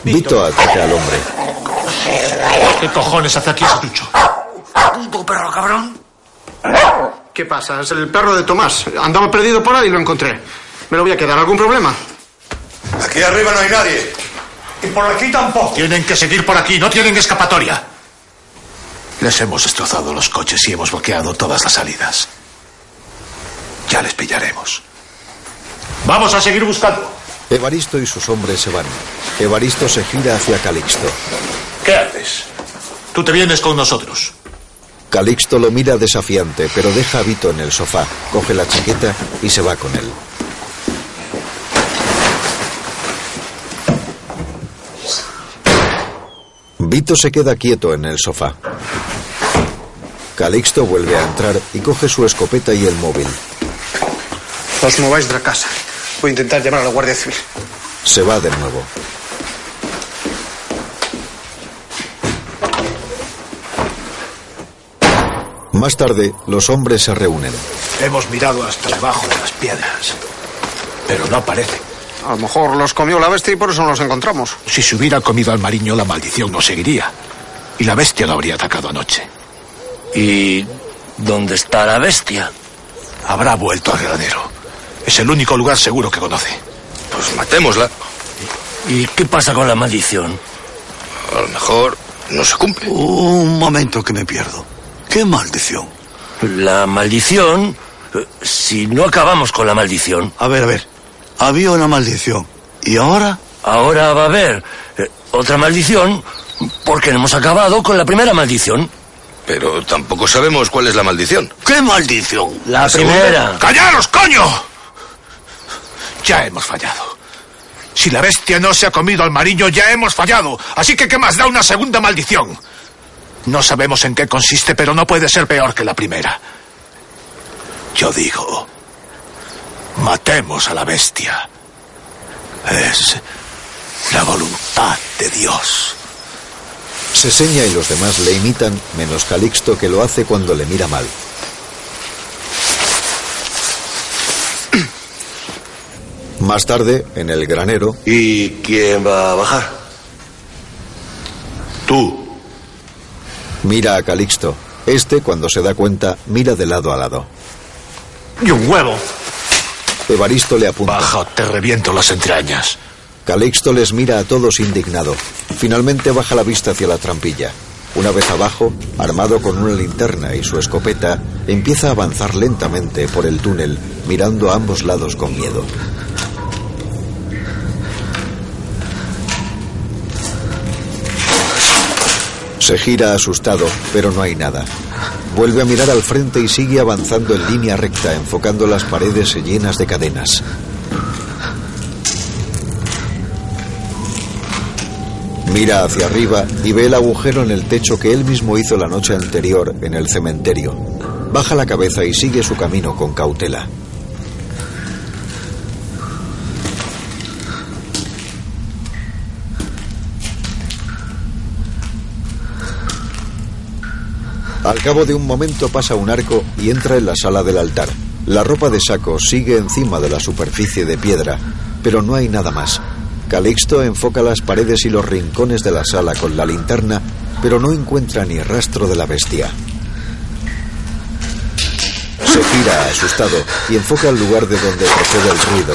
Vito ataca al hombre. ¿Qué cojones hace aquí ese chucho? Puto perro cabrón. ¿Qué pasa? Es el perro de Tomás. Andaba perdido por ahí y lo encontré. ¿Me lo voy a quedar? ¿Algún problema? Aquí arriba no hay nadie. Y por aquí tampoco. Tienen que seguir por aquí, no tienen escapatoria. Les hemos destrozado los coches y hemos bloqueado todas las salidas. Ya les pillaremos. Vamos a seguir buscando. Evaristo y sus hombres se van. Evaristo se gira hacia Calixto. ¿Qué haces? Tú te vienes con nosotros. Calixto lo mira desafiante, pero deja a Vito en el sofá, coge la chaqueta y se va con él. Vito se queda quieto en el sofá. Calixto vuelve a entrar y coge su escopeta y el móvil. Os mováis de la casa. Voy a intentar llamar a la Guardia Civil. Se va de nuevo. Más tarde, los hombres se reúnen. Hemos mirado hasta debajo de las piedras. Pero no aparece. A lo mejor los comió la bestia y por eso no los encontramos. Si se hubiera comido al mariño, la maldición no seguiría. Y la bestia lo habría atacado anoche. ¿Y dónde está la bestia? Habrá vuelto al granero. Es el único lugar seguro que conoce. Pues matémosla. ¿Y qué pasa con la maldición? A lo mejor no se cumple. Un momento que me pierdo. ¿Qué maldición? La maldición... eh, Si no acabamos con la maldición... A ver, a ver. Había una maldición. ¿Y ahora? Ahora va a haber eh, otra maldición porque no hemos acabado con la primera maldición. Pero tampoco sabemos cuál es la maldición. ¿Qué maldición? La primera. ¡Callaros, coño! Ya hemos fallado. Si la bestia no se ha comido al mariño, ya hemos fallado. Así que, ¿qué más da una segunda maldición? No sabemos en qué consiste, pero no puede ser peor que la primera. Yo digo, matemos a la bestia. Es la voluntad de Dios. Se seña y los demás le imitan, menos Calixto que lo hace cuando le mira mal. Más tarde, en el granero, ¿Y quién va a bajar? Tú. mira a Calixto. Este, cuando se da cuenta, mira de lado a lado. Y un huevo. Evaristo le apunta. Baja o te reviento las entrañas. Calixto les mira a todos indignado. Finalmente baja la vista hacia la trampilla. Una vez abajo, armado con una linterna y su escopeta, empieza a avanzar lentamente por el túnel, mirando a ambos lados con miedo. Se gira asustado, pero no hay nada. Vuelve a mirar al frente y sigue avanzando en línea recta, enfocando las paredes llenas de cadenas. Mira hacia arriba y ve el agujero en el techo que él mismo hizo la noche anterior en el cementerio. Baja la cabeza y sigue su camino con cautela. Al cabo de un momento pasa un arco y entra en la sala del altar. La ropa de saco sigue encima de la superficie de piedra, pero no hay nada más. Calixto enfoca las paredes y los rincones de la sala con la linterna, pero no encuentra ni rastro de la bestia. Se gira asustado y enfoca el lugar de donde procede el ruido,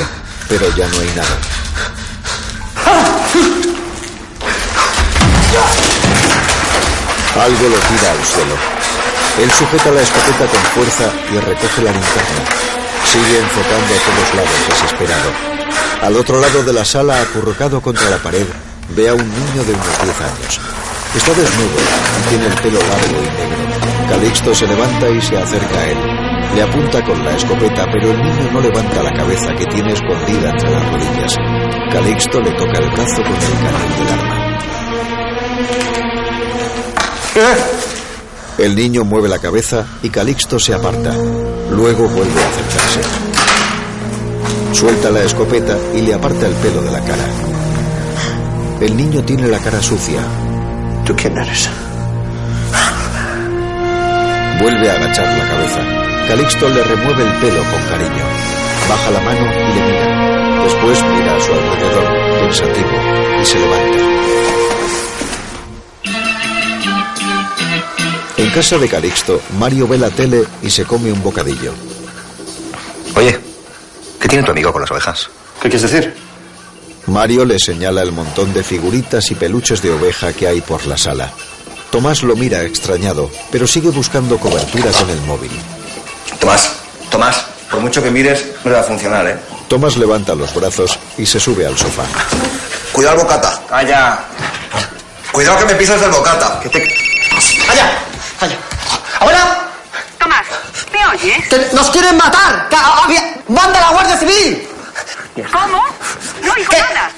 pero ya no hay nada. Algo lo tira al suelo. Él sujeta la escopeta con fuerza y recoge la linterna. Sigue enfocando a todos lados, desesperado. Al otro lado de la sala, acurrucado contra la pared, ve a un niño de unos 10 años. Está desnudo y tiene el pelo largo y negro. Calixto se levanta y se acerca a él. Le apunta con la escopeta, pero el niño no levanta la cabeza que tiene escondida entre las rodillas. Calixto le toca el brazo con el cañón del arma. El niño mueve la cabeza y Calixto se aparta. Luego vuelve a acercarse. Suelta la escopeta y le aparta el pelo de la cara. El niño tiene la cara sucia. ¿Tú quién eres? Vuelve a agachar la cabeza. Calixto le remueve el pelo con cariño. Baja la mano y le mira. Después mira a su alrededor, pensativo, y se levanta. En casa de Calixto, Mario ve la tele y se come un bocadillo. Oye, ¿qué tiene tu amigo con las ovejas? ¿Qué quieres decir? Mario le señala el montón de figuritas y peluches de oveja que hay por la sala. Tomás lo mira extrañado, pero sigue buscando cobertura con el móvil. Tomás, Tomás, por mucho que mires, no le va a funcionar, ¿eh? Tomás levanta los brazos y se sube al sofá. Cuidado, bocata. Calla. Cuidado que me pisas del bocata. Que te... ¡Calla! ¡Ahora! Tomás, ¿me oyes? ¡Que nos quieren matar! ¡Que había... ¡Manda la Guardia Civil! ¿Cómo? No oigo ¿Qué? nada.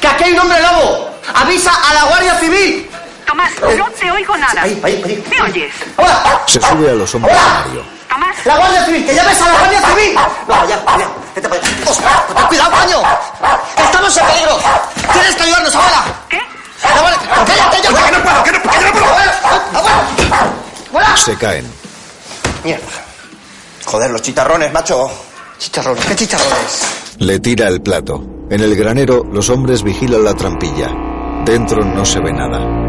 ¡Que aquí hay un hombre lobo! ¡Avisa a la Guardia Civil! Tomás, no te oigo nada. Ahí, ahí, ahí. ¿Me oyes? ¡Ahora! Se sube a los hombros de Mario. Tomás, ¡La Guardia Civil! ¡Que llames a la Guardia Civil! No, ya, ya. Vete para allá. ¡Ostras! ¡Ten cuidado, coño! ¡Que estamos en peligro! ¡Tienes que ayudarnos ahora! ¿qué? La Guardia- ¡Cállate ya! ¡Que no puedo! ¡Que no puedo! ¡Que no puedo! ¡Abuela! Se caen. Mierda. Joder, los chicharrones, macho. Chicharrones, ¿qué chicharrones? Le tira el plato. En el granero, los hombres vigilan la trampilla. Dentro no se ve nada.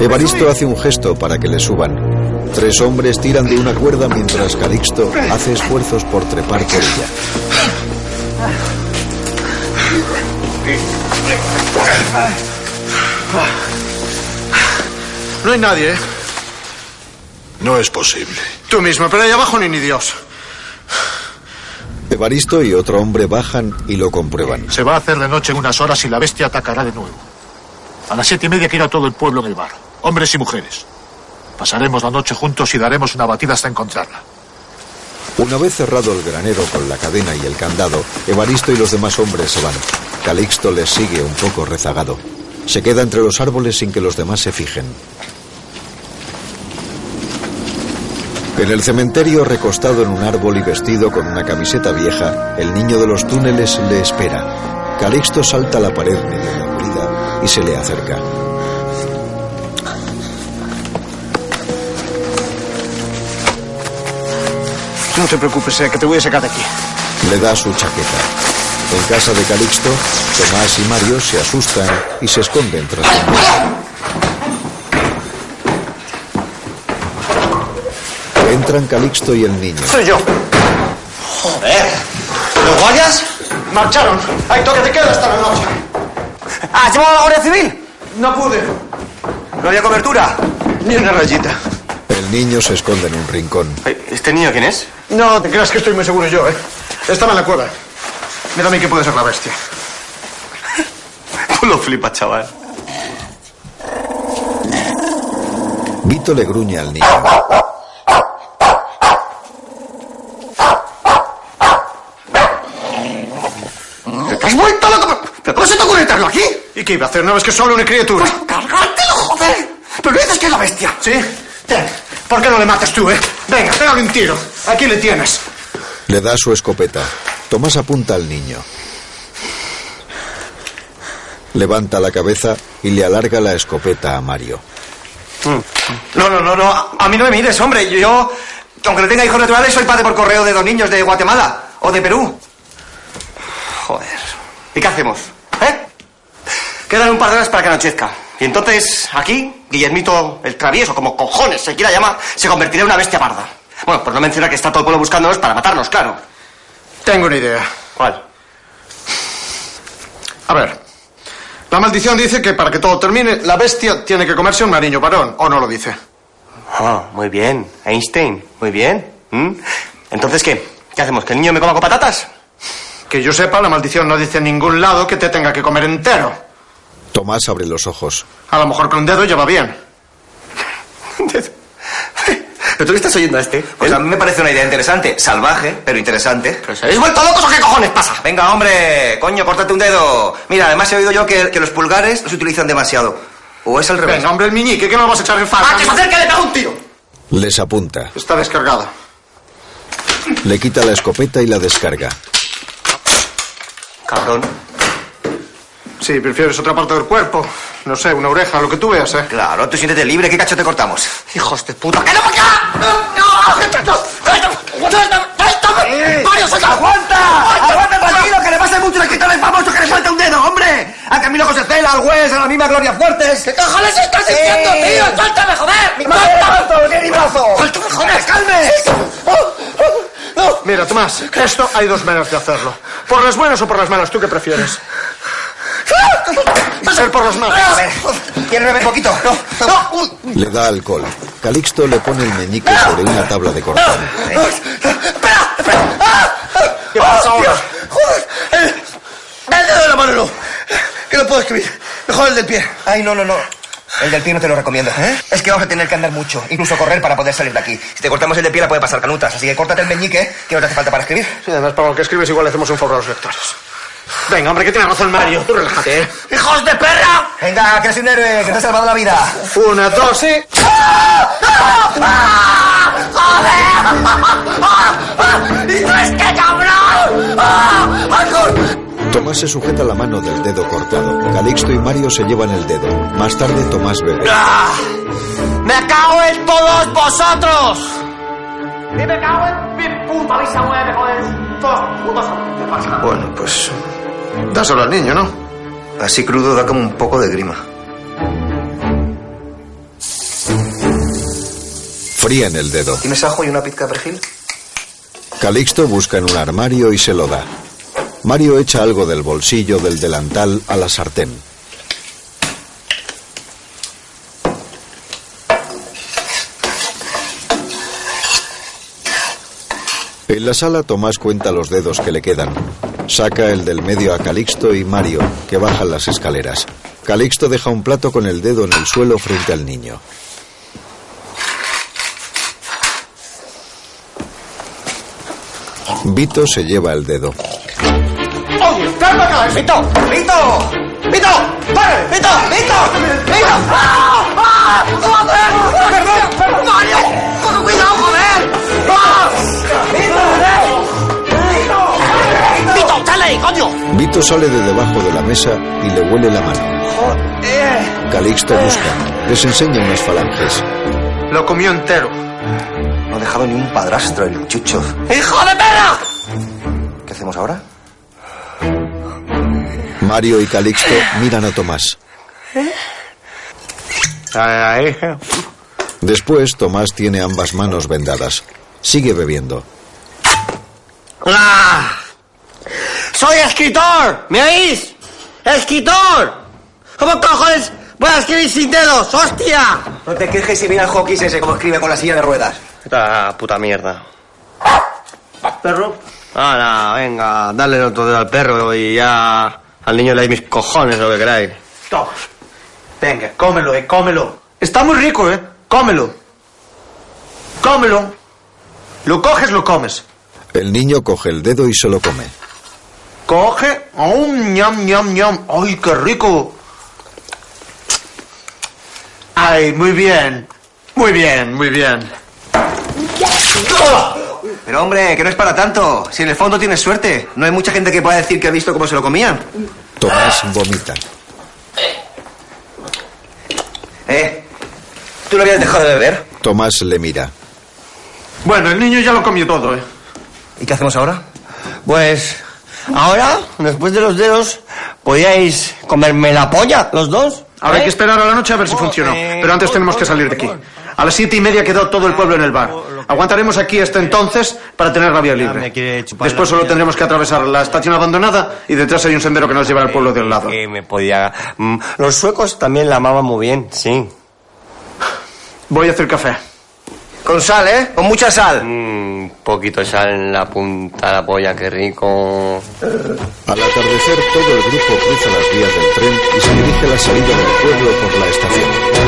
Evaristo hace un gesto para que le suban. Tres hombres tiran de una cuerda mientras Calixto hace esfuerzos por trepar por ella. No hay nadie, ¿eh? No es posible. Tú mismo, pero ahí abajo ni ni Dios. Evaristo y otro hombre bajan y lo comprueban. Se va a hacer de noche en unas horas y la bestia atacará de nuevo. A las siete y media queda todo el pueblo en el bar, hombres y mujeres. Pasaremos la noche juntos y daremos una batida hasta encontrarla. Una vez cerrado el granero con la cadena y el candado, Evaristo y los demás hombres se van. Calixto les sigue un poco rezagado. Se queda entre los árboles sin que los demás se fijen. En el cementerio, recostado en un árbol y vestido con una camiseta vieja, el niño de los túneles le espera. Calixto salta a la pared medio demolida y se le acerca. No te preocupes, eh, que te voy a sacar de aquí. Le da su chaqueta. En casa de Calixto, Tomás y Mario se asustan y se esconden tras un Entran Calixto y el niño. Soy yo. Joder. ¿Los guardias? Marcharon. Hay toque de queda hasta la noche. ¿Has llamado a la Guardia Civil? No pude. ¿No había cobertura? Ni una rayita. El niño se esconde en un rincón. ¿Este niño quién es? No te creas que estoy muy seguro yo, ¿eh? Estaba en la cueva. Mira a mí que puede ser la bestia. Tú lo flipas, chaval. Vito le gruñe al niño. Has vuelto loco? ¿Pero cómo se te ocurre traerlo aquí? ¿Y qué iba a hacer? ¿No ves que es solo una criatura? ¡Cargártelo, joder! Pero no dices que es la bestia. ¿Sí? Ten. ¿Por qué no le matas tú, eh? Venga, pégale un tiro. Aquí le tienes. Le da su escopeta. Tomás apunta al niño. Levanta la cabeza y le alarga la escopeta a Mario. No, no, no, no. A- mí no me mires, hombre. Yo, yo, aunque no tenga hijos naturales, soy padre por correo de dos niños de Guatemala o de Perú. Joder. ¿Y qué hacemos? ¿Eh? Quedan un par de horas para que anochezca. Y entonces, aquí, Guillermito el travieso, como cojones se quiera llamar, se convertirá en una bestia parda. Bueno, por no mencionar que está todo el pueblo buscándonos para matarnos, claro. Tengo una idea. ¿Cuál? A ver. La maldición dice que para que todo termine, la bestia tiene que comerse un niño varón, ¿o no lo dice? Ah, muy bien. Einstein, muy bien. ¿Mm? Entonces, ¿qué? ¿Qué hacemos? ¿Que el niño me coma con patatas? Que yo sepa, la maldición no dice en ningún lado que te tenga que comer entero. Tomás abre los ojos. A lo mejor con un dedo ya va bien. ¿Pero tú le estás oyendo a este? Pues a mí me parece una idea interesante. Salvaje, pero interesante. ¿Pero os habéis vuelto locos o qué cojones pasa? Venga, hombre, coño, córtate un dedo. Mira, además he oído yo que, que los pulgares no se utilizan demasiado. ¿O es al revés? Venga, hombre, el miñique, que no lo vas a echar en falta. ¡Ah, que se acerque, le pego un tiro! Les apunta. Está descargada. Le quita la escopeta y la descarga. Cabrón. Sí, prefieres otra parte del cuerpo. No sé, una oreja, lo que tú veas, ¿eh? Claro, tú siéntete libre. ¿Qué cacho te cortamos? ¡Hijos de puta! ¡Que no me acá! ¡No! ¡Mario, saca! ¡Aguanta! ¡Aguanta, tranquilo! ¡Que le pase mucho a escritores famosos que le falta un dedo, hombre! A Camilo José Cela, al Wes, a la misma Gloria Fuertes. ¿Qué cojones estás diciendo, Sí. tío? ¡Suéltame, joder! ¡Mi brazo! ¡Qué mi brazo! ¡Suéltame, joder! ¡Calme! Mira, Tomás, esto hay dos maneras de hacerlo. ¿Por las buenas o por las malas? ¿Tú qué prefieres? Ser por las malas. A ver, ¿quieres beber poquito? No, no. Le da alcohol. Calixto le pone el meñique sobre una tabla de cortar. ¿Qué pasa ahora? ¡El dedo de la mano no! Que no puedo escribir. Mejor el del pie. Ay, no, no, no. El del pie no te lo recomiendo. ¿eh? Es que vamos a tener que andar mucho, incluso correr para poder salir de aquí. Si te cortamos el de pie, la puede pasar canutas. Así que córtate el meñique, que no te hace falta para escribir. Sí, además, para lo que escribes, igual le hacemos un favor a los lectores. Venga, hombre, que tiene razón Mario. Tú relájate, ¿eh? ¡Hijos de perra! Venga, que eres un héroe, que te ha salvado la vida. Una, dos y... ¡Y tú es que cabrón! ¡Ah! ¡Ah! Tomás se sujeta la mano del dedo cortado. Calixto y Mario se llevan el dedo. Más tarde, Tomás bebe. ¡Ah! ¡Me cago en todos vosotros! ¡Y me cago en mi puta bisabuela, joder! ¡Todos putos! ¿Qué pasa? Bueno, pues Dáselo al niño, ¿no? así crudo da como un poco de grima. Fríen el dedo. ¿Tienes ajo y una pizca de perejil? Calixto busca en un armario y se lo da. Mario echa algo del bolsillo del delantal a la sartén. En la sala Tomás cuenta los dedos que le quedan. Saca el del medio a Calixto y Mario, que bajan las escaleras. Calixto deja un plato con el dedo en el suelo frente al niño. Vito se lleva el dedo. ¡Oye, calma acá! ¡Vito! ¡Vito! ¡Vito! ¡Pare! ¡Vito! ¡Vito! ¡Vito! ¡Ah! ¡Ah! ¡Joder! ¡Perdón! ¡Perdón! ¡Mario! ¡Con cuidado, joder! ¡Ah! ¡Vito! ¡Vito! ¡Vito! ¡Sale ahí, coño! Vito sale de debajo de la mesa y le huele la mano. ¡Joder! Calixto busca. Les enseña unas falanges. Lo comió entero. No ha dejado ni un padrastro el chucho. ¡Hijo de perra! ¿Qué hacemos ahora? Mario y Calixto miran a Tomás. Después, Tomás tiene ambas manos vendadas. Sigue bebiendo. ¡Ah! ¡Soy escritor! ¿Me oís? ¡Escritor! ¿Cómo cojones voy a escribir sin dedos? ¡Hostia! No te quejes si mira el hockey ese como escribe con la silla de ruedas. Esta puta mierda. ¿Perro? Ahora, venga, dale otro dedo al perro y ya al niño le dais mis cojones lo que queráis. Toma. Venga, cómelo, eh, cómelo. Está muy rico, eh. Cómelo. Cómelo. Lo coges, lo comes. El niño coge el dedo y se lo come. Coge. ¡Oh, ñam, ñam, ñam! ¡Ay, qué rico! ¡Ay, muy bien! Muy bien, muy bien. ¡Oh! Pero hombre, que no es para tanto. Si en el fondo tienes suerte. No hay mucha gente que pueda decir que ha visto cómo se lo comían. Tomás vomita. ¿Eh? ¿Tú lo habías dejado de beber? Tomás le mira. Bueno, el niño ya lo comió todo, ¿eh? ¿Y qué hacemos ahora? Pues ahora, después de los dedos, podíais comerme la polla, los dos. Ahora hay ¿Eh? que esperar a la noche a ver si funcionó. Pero antes tenemos que salir de aquí. A las siete y media quedó todo el pueblo en el bar. Aguantaremos aquí hasta entonces para tener la vía libre. Después solo tendremos que atravesar la estación abandonada y detrás hay un sendero que nos lleva al pueblo de al lado. Que me podía... Mm, Los suecos también la amaban muy bien, sí. Voy a hacer café. Con sal, ¿eh? Con mucha sal. Un poquito de sal en la punta de la polla, qué rico. Al atardecer todo el grupo cruza las vías del tren y se dirige a la salida del pueblo por la estación.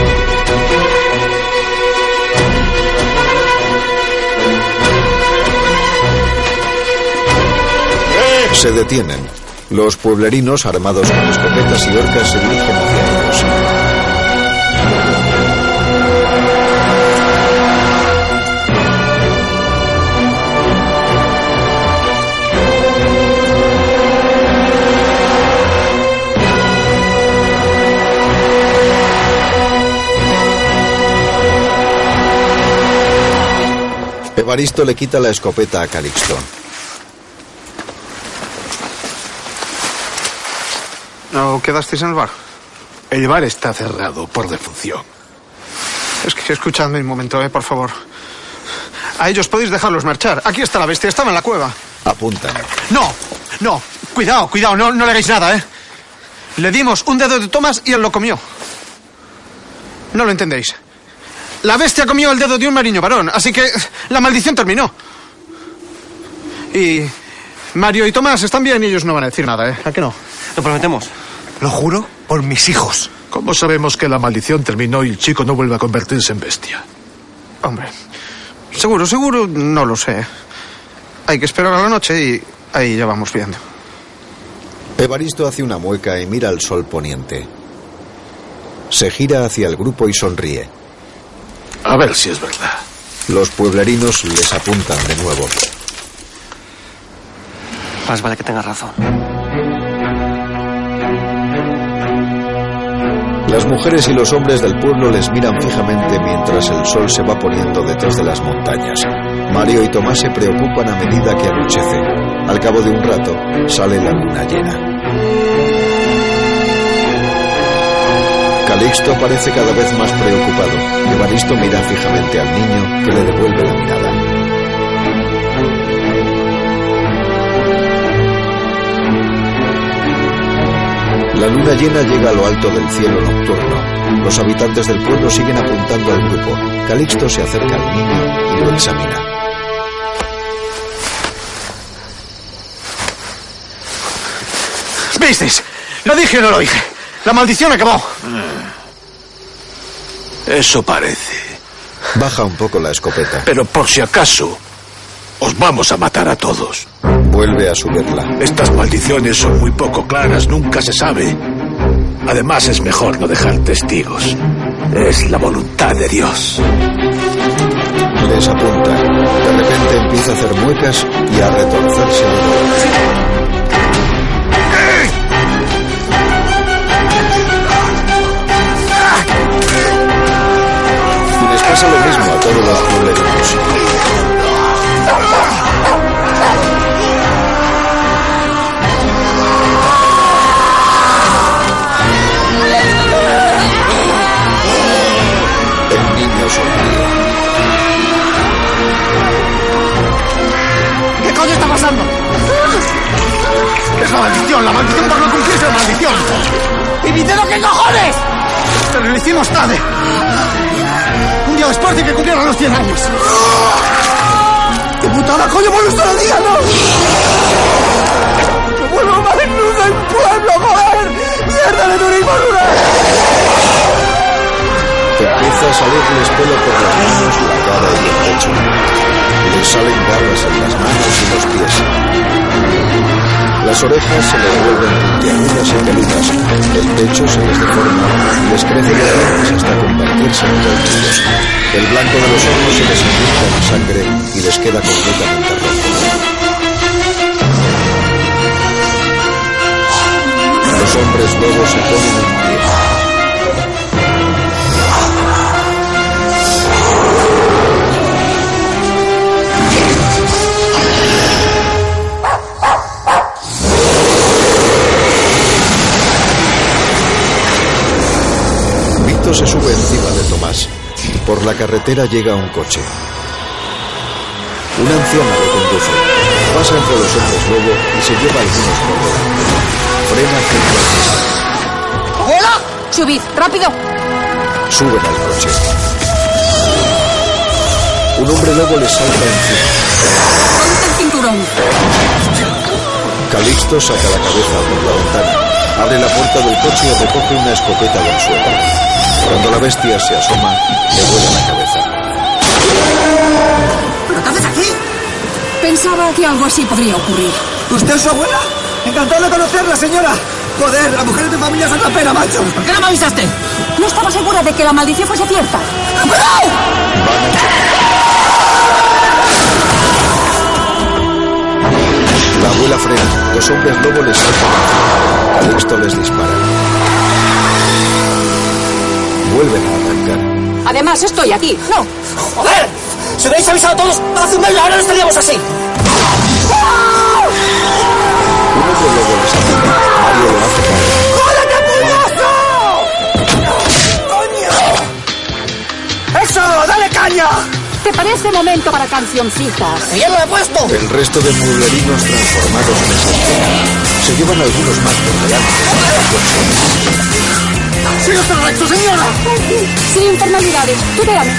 Se detienen. Los pueblerinos, armados con escopetas y horcas, se dirigen hacia ellos. Evaristo le quita la escopeta a Calixto. ¿No quedasteis en el bar? El bar está cerrado por defunción. Es que escuchadme un momento, eh, por favor. A ellos podéis dejarlos marchar. Aquí está la bestia, estaba en la cueva. Apuntan. No, no, cuidado, cuidado, no, no le hagáis nada, ¿eh? Le dimos un dedo de Tomás y él lo comió. No lo entendéis. La bestia comió el dedo de un marino varón, así que la maldición terminó. Y Mario y Tomás están bien y ellos no van a decir nada, ¿eh? ¿A qué no? Lo prometemos. Lo juro por mis hijos. ¿Cómo sabemos que la maldición terminó y el chico no vuelve a convertirse en bestia? Hombre, seguro, seguro, no lo sé. Hay que esperar a la noche y ahí ya vamos viendo. Evaristo hace una mueca y mira al sol poniente. Se gira hacia el grupo y sonríe. A ver si es verdad. Los pueblerinos les apuntan de nuevo. Más vale que tengas razón. Las mujeres y los hombres del pueblo les miran fijamente mientras el sol se va poniendo detrás de las montañas. Mario y Tomás se preocupan a medida que anochece. Al cabo de un rato sale la luna llena. Calixto parece cada vez más preocupado. Evaristo mira fijamente al niño que le devuelve la mirada. Llena llega a lo alto del cielo nocturno. Los habitantes del pueblo siguen apuntando al grupo. Calixto se acerca al niño y lo examina. ¿Visteis? ¿Lo dije o no lo dije? La maldición acabó. Eso parece. Baja un poco la escopeta. Pero por si acaso, os vamos a matar a todos. Vuelve a subirla. Estas maldiciones son muy poco claras, nunca se sabe. Además es mejor no dejar testigos. Es la voluntad de Dios. Les apunta. De repente empieza a hacer muecas y a retorcerse. Y les pasa lo mismo a todos los pueblerinos. Es la maldición, la maldición por no cumplirse la maldición. ¿Y mi dedo qué cojones? Pero lo hicimos tarde. Un día después de que cumplieran los 100 años. ¡Qué putada, coño, vuelve usted al día, no! ¡Que vuelvo a Madrid en pueblo, joder! ¡Mierda de turismo rural! Empieza a salirles pelo por las manos, la cara y el pecho. Les salen garras en las manos y los pies. Las orejas se les vuelven puntiagudas y peludas, el pecho se les deforma, les crece los dientes hasta convertirse en tornillos. El blanco de los ojos se les inyecta en sangre y les queda completamente rojo. Los hombres lobos se ponen en pie. Se sube encima de Tomás. Por la carretera llega un coche. Una anciana lo conduce. Pasa entre los hombres lobo y se lleva algunos por delante. Frena junto al cristal. ¡Abuela! Subid, rápido. Suben al coche. Un hombre lobo les salta encima. Ponte el cinturón. Calixto saca la cabeza por la ventana. Abre la puerta del coche y recoge una escopeta del suelo. Cuando la bestia se asoma, le vuela la cabeza. ¿Pero qué haces aquí? Pensaba que algo así podría ocurrir. ¿Usted es su abuela? Encantado de conocerla, señora. Joder, la mujer de mi familia es otra pena, macho. ¿Por qué no me avisaste? No estaba segura de que la maldición fuese cierta. La abuela frena. Los hombres lobo les saltan. Calixto les dispara. Vuelven a arrancar. Además, estoy aquí. No. ¡Joder! Si hubierais avisado a todos hace un mes, ahora no estaríamos así. Un hombre lobo les ataca. Mario lo hace caer. ¡Coño! ¡Eso! ¡Dale caña! ¿Te parece momento para cancioncitas? ¡Bien lo he puesto! El resto de mueblerinos transformados en esa escena se llevan algunos más por delante. ¡Sigue usted recto, señora! Sin infernalidades. Tutéame.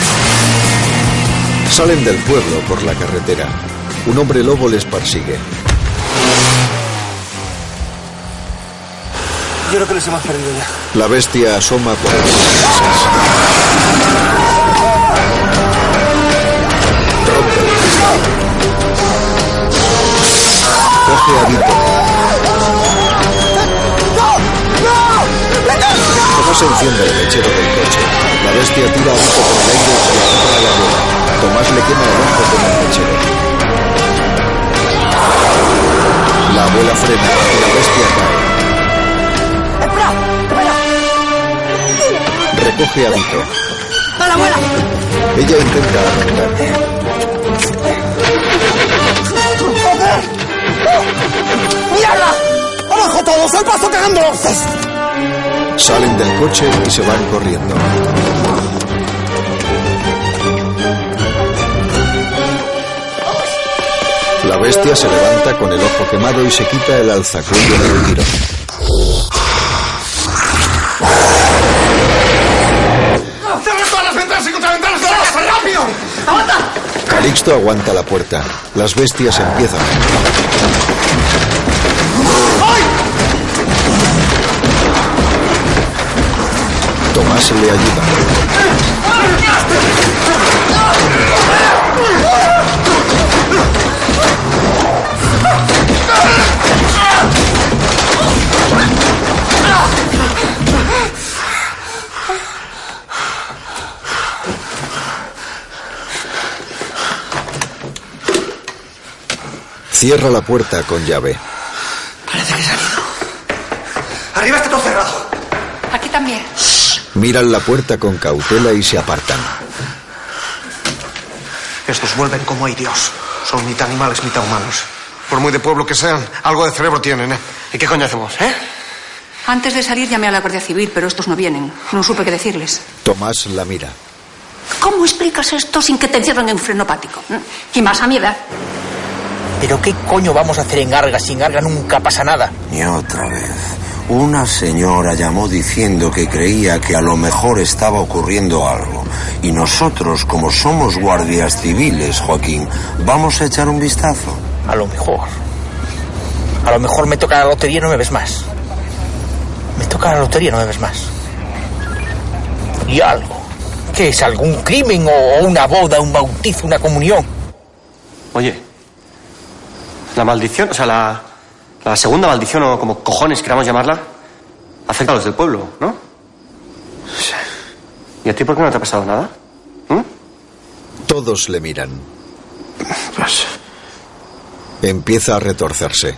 Salen del pueblo por la carretera. Un hombre lobo les persigue. Yo creo que les hemos perdido ya. La bestia asoma por. Coge a Vito. Tomás enciende el mechero del coche. La bestia tira a Vito por el aire y se agarra a la abuela. Tomás le quema el ojo con el mechero. La abuela frena y la bestia cae. Recoge a Vito. ¡A la abuela! Ella intenta arrancar. ¡Abajo todos! ¡Al paso cagando hostias! Salen del coche y se van corriendo. La bestia se levanta con el ojo quemado y se quita el alzacuello del tiro. ¡Cierra todas las ventanas y contraventanas de la casa! ¡Rápido! ¡Aguanta! Calixto aguanta la puerta. Las bestias empiezan. Tomás le ayuda. Cierra la puerta con llave. Arriba está todo cerrado. Aquí también. Miran la puerta con cautela y se apartan. Estos vuelven como hay Dios. Son mitad animales, mitad humanos. Por muy de pueblo que sean, algo de cerebro tienen, ¿eh? ¿Y qué coño hacemos, eh? Antes de salir llamé a la Guardia Civil, pero estos no vienen. No supe qué decirles. Tomás la mira. ¿Cómo explicas esto sin que te encierren en un frenopático? Y más a mi edad. ¿Pero qué coño vamos a hacer en Arga? Sin Arga nunca pasa nada. Y otra vez. Una señora llamó diciendo que creía que a lo mejor estaba ocurriendo algo. Y nosotros, como somos guardias civiles, Joaquín, vamos a echar un vistazo. A lo mejor. A lo mejor me toca la lotería y no me ves más. Me toca la lotería y no me ves más. Y algo. ¿Qué es? ¿Algún crimen o una boda, un bautizo, una comunión? Oye, la maldición, o sea, la, La segunda maldición, o como cojones queramos llamarla, afecta a los del pueblo, ¿no? ¿Y a ti por qué no te ha pasado nada? Todos le miran. Pues, Empieza a retorcerse.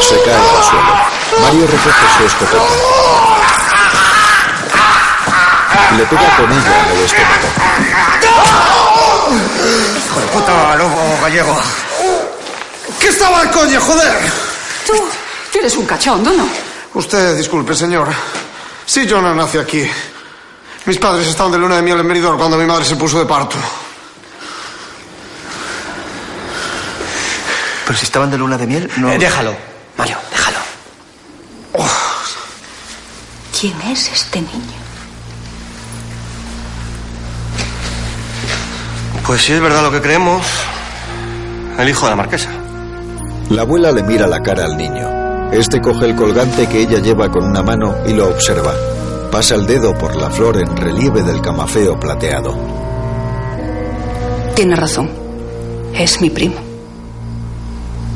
Se cae al suelo. Mario recoge su escopeta. Le pega con ella en el estómago. Hijo de puta, lobo gallego. ¿Qué estaba el coño, joder? Tú, tú eres un cachondo, ¿no? Usted, disculpe, señor. Sí, yo no nací aquí. Mis padres estaban de luna de miel en Meridor cuando mi madre se puso de parto. Pero si estaban de luna de miel, no. Eh, déjalo, Mario, déjalo. ¿Quién es este niño? Pues si es verdad lo que creemos, el hijo de la marquesa. La abuela le mira la cara al niño. Este coge el colgante que ella lleva con una mano y lo observa. Pasa el dedo por la flor en relieve del camafeo plateado. Tiene razón. Es mi primo.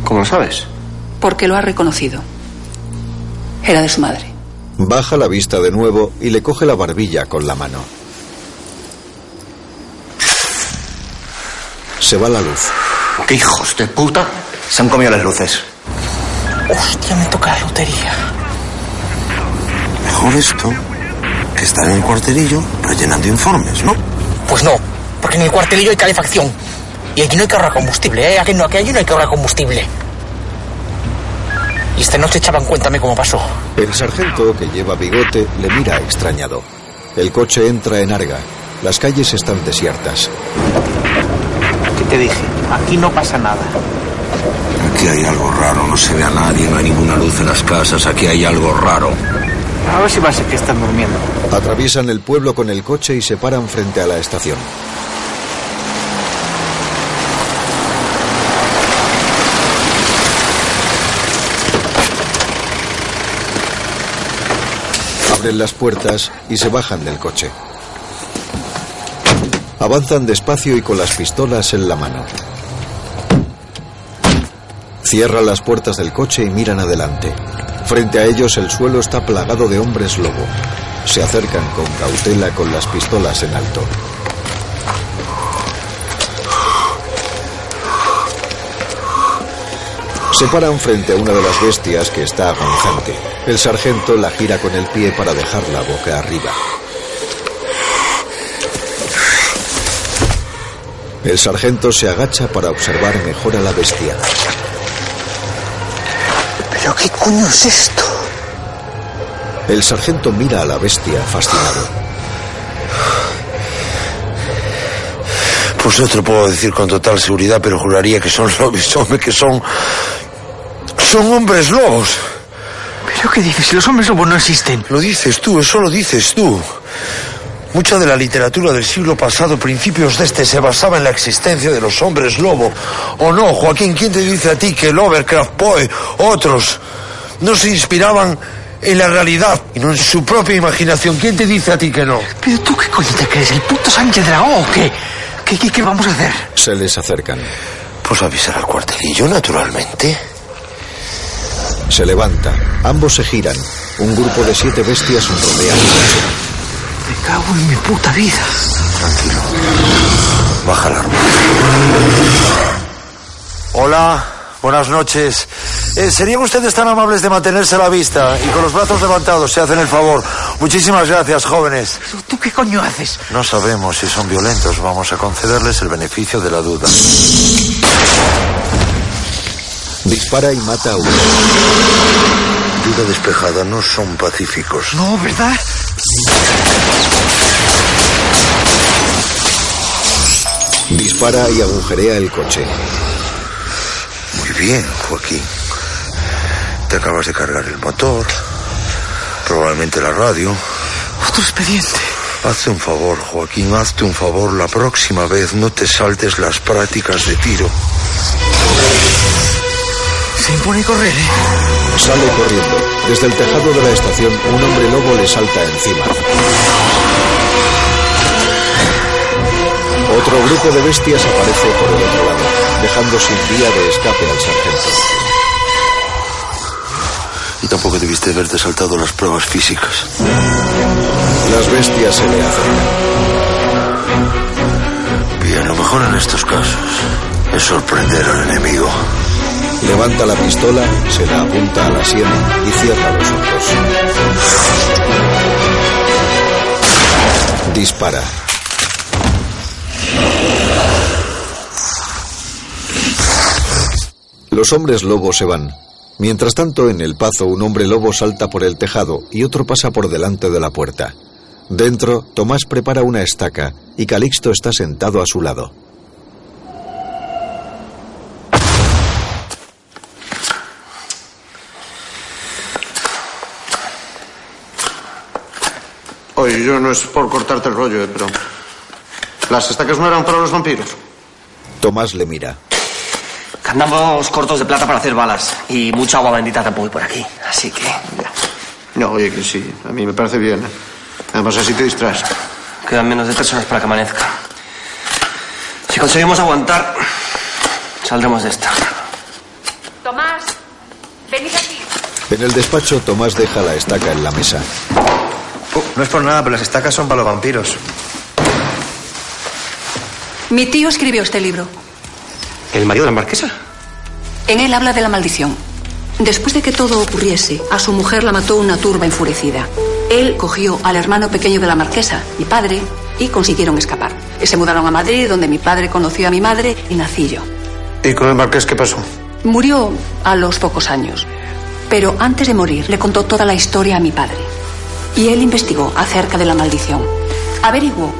¿Cómo lo sabes? Porque lo ha reconocido. Era de su madre. Baja la vista de nuevo y le coge la barbilla con la mano. Se va la luz. ¿Qué hijos de puta? Se han comido las luces. Hostia, me toca la lotería. Mejor esto que estar en el cuartelillo rellenando informes, ¿no? Pues no, porque en el cuartelillo hay calefacción. Y aquí no hay que ahorrar combustible, ¿eh? Aquí no, aquí no hay que ahorrar combustible. Y esta noche echaban cuéntame cómo pasó. El sargento, que lleva bigote, le mira extrañado. El coche entra en Arga. Las calles están desiertas. ¿Qué te dije? Aquí no pasa nada. Aquí hay algo raro, no se ve a nadie, no hay ninguna luz en las casas, aquí hay algo raro. A ver si va a ser que están durmiendo. Atraviesan el pueblo con el coche y se paran frente a la estación. Abren las puertas y se bajan del coche. Avanzan despacio y con las pistolas en la mano. Cierran las puertas del coche y miran adelante. Frente a ellos el suelo está plagado de hombres lobo. Se acercan con cautela con las pistolas en alto. Se paran frente a una de las bestias que está agonizante. El sargento la gira con el pie para dejarla boca arriba. El sargento se agacha para observar mejor a la bestia. ¿Pero qué coño es esto? El sargento mira a la bestia fascinado. Pues no te lo puedo decir con total seguridad, pero juraría que son lobos, hombre, que son... Son hombres lobos. ¿Pero qué dices? Si los hombres lobos no existen. Lo dices tú, eso lo dices tú. Mucha de la literatura del siglo pasado, principios de este, se basaba en la existencia de los hombres lobo. ¿O no, Joaquín? ¿Quién te dice a ti que Lovecraft, Poe, otros, no se inspiraban en la realidad y no en su propia imaginación? ¿Quién te dice a ti que no? ¿Pero tú qué coño te crees? ¿El puto Sánchez Dragón o qué? ¿Qué, qué? qué vamos a hacer? Se les acercan. Pues avisar al cuartelillo, naturalmente. Se levanta. Ambos se giran. Un grupo de siete bestias rodea el coche. Me cago en mi puta vida. Tranquilo. Baja la arma. Hola, buenas noches. Eh, ¿Serían ustedes tan amables de mantenerse a la vista y con los brazos levantados se hacen el favor? Muchísimas gracias, jóvenes. ¿Pero tú qué coño haces? No sabemos si son violentos. Vamos a concederles el beneficio de la duda. Dispara y mata a uno. Despejada, no son pacíficos. No, ¿verdad? Dispara y agujerea el coche. Muy bien, Joaquín. Te acabas de cargar el motor, probablemente la radio. Otro expediente. Hazte un favor, Joaquín, hazte un favor. La próxima vez no te saltes las prácticas de tiro. Se impone correr, ¿eh? Sale corriendo. Desde el tejado de la estación, un hombre lobo le salta encima. Otro grupo de bestias aparece por el otro lado, dejando sin vía de escape al sargento. Y tampoco debiste haberte saltado las pruebas físicas. Las bestias se le acercan. Bien, lo mejor en estos casos es sorprender al enemigo. Levanta la pistola, se la apunta a la sien y cierra los ojos. Dispara. Los hombres lobos se van. Mientras tanto, en el pazo, un hombre lobo salta por el tejado y otro pasa por delante de la puerta. Dentro, Tomás prepara una estaca y Calixto está sentado a su lado. Oye, yo no es por cortarte el rollo, eh, pero... ¿Las estacas no eran para los vampiros? Tomás le mira. Andamos cortos de plata para hacer balas. Y mucha agua bendita tampoco hay por aquí. Así que. No, oye, que sí. A mí me parece bien. eh. Además, así te distraes. Quedan menos de tres horas para que amanezca. Si conseguimos aguantar, saldremos de esta. Tomás, venid aquí. En el despacho, Tomás deja la estaca en la mesa. Uh, no es por nada, pero las estacas son para los vampiros. Mi tío escribió este libro. ¿El marido de la marquesa? En él habla de la maldición. Después de que todo ocurriese, a su mujer la mató una turba enfurecida. Él cogió al hermano pequeño de la marquesa, mi padre, y consiguieron escapar. Se mudaron a Madrid, donde mi padre conoció a mi madre y nací yo. ¿Y con el marqués qué pasó? Murió a los pocos años. Pero antes de morir le contó toda la historia a mi padre. Y él investigó acerca de la maldición. Averiguó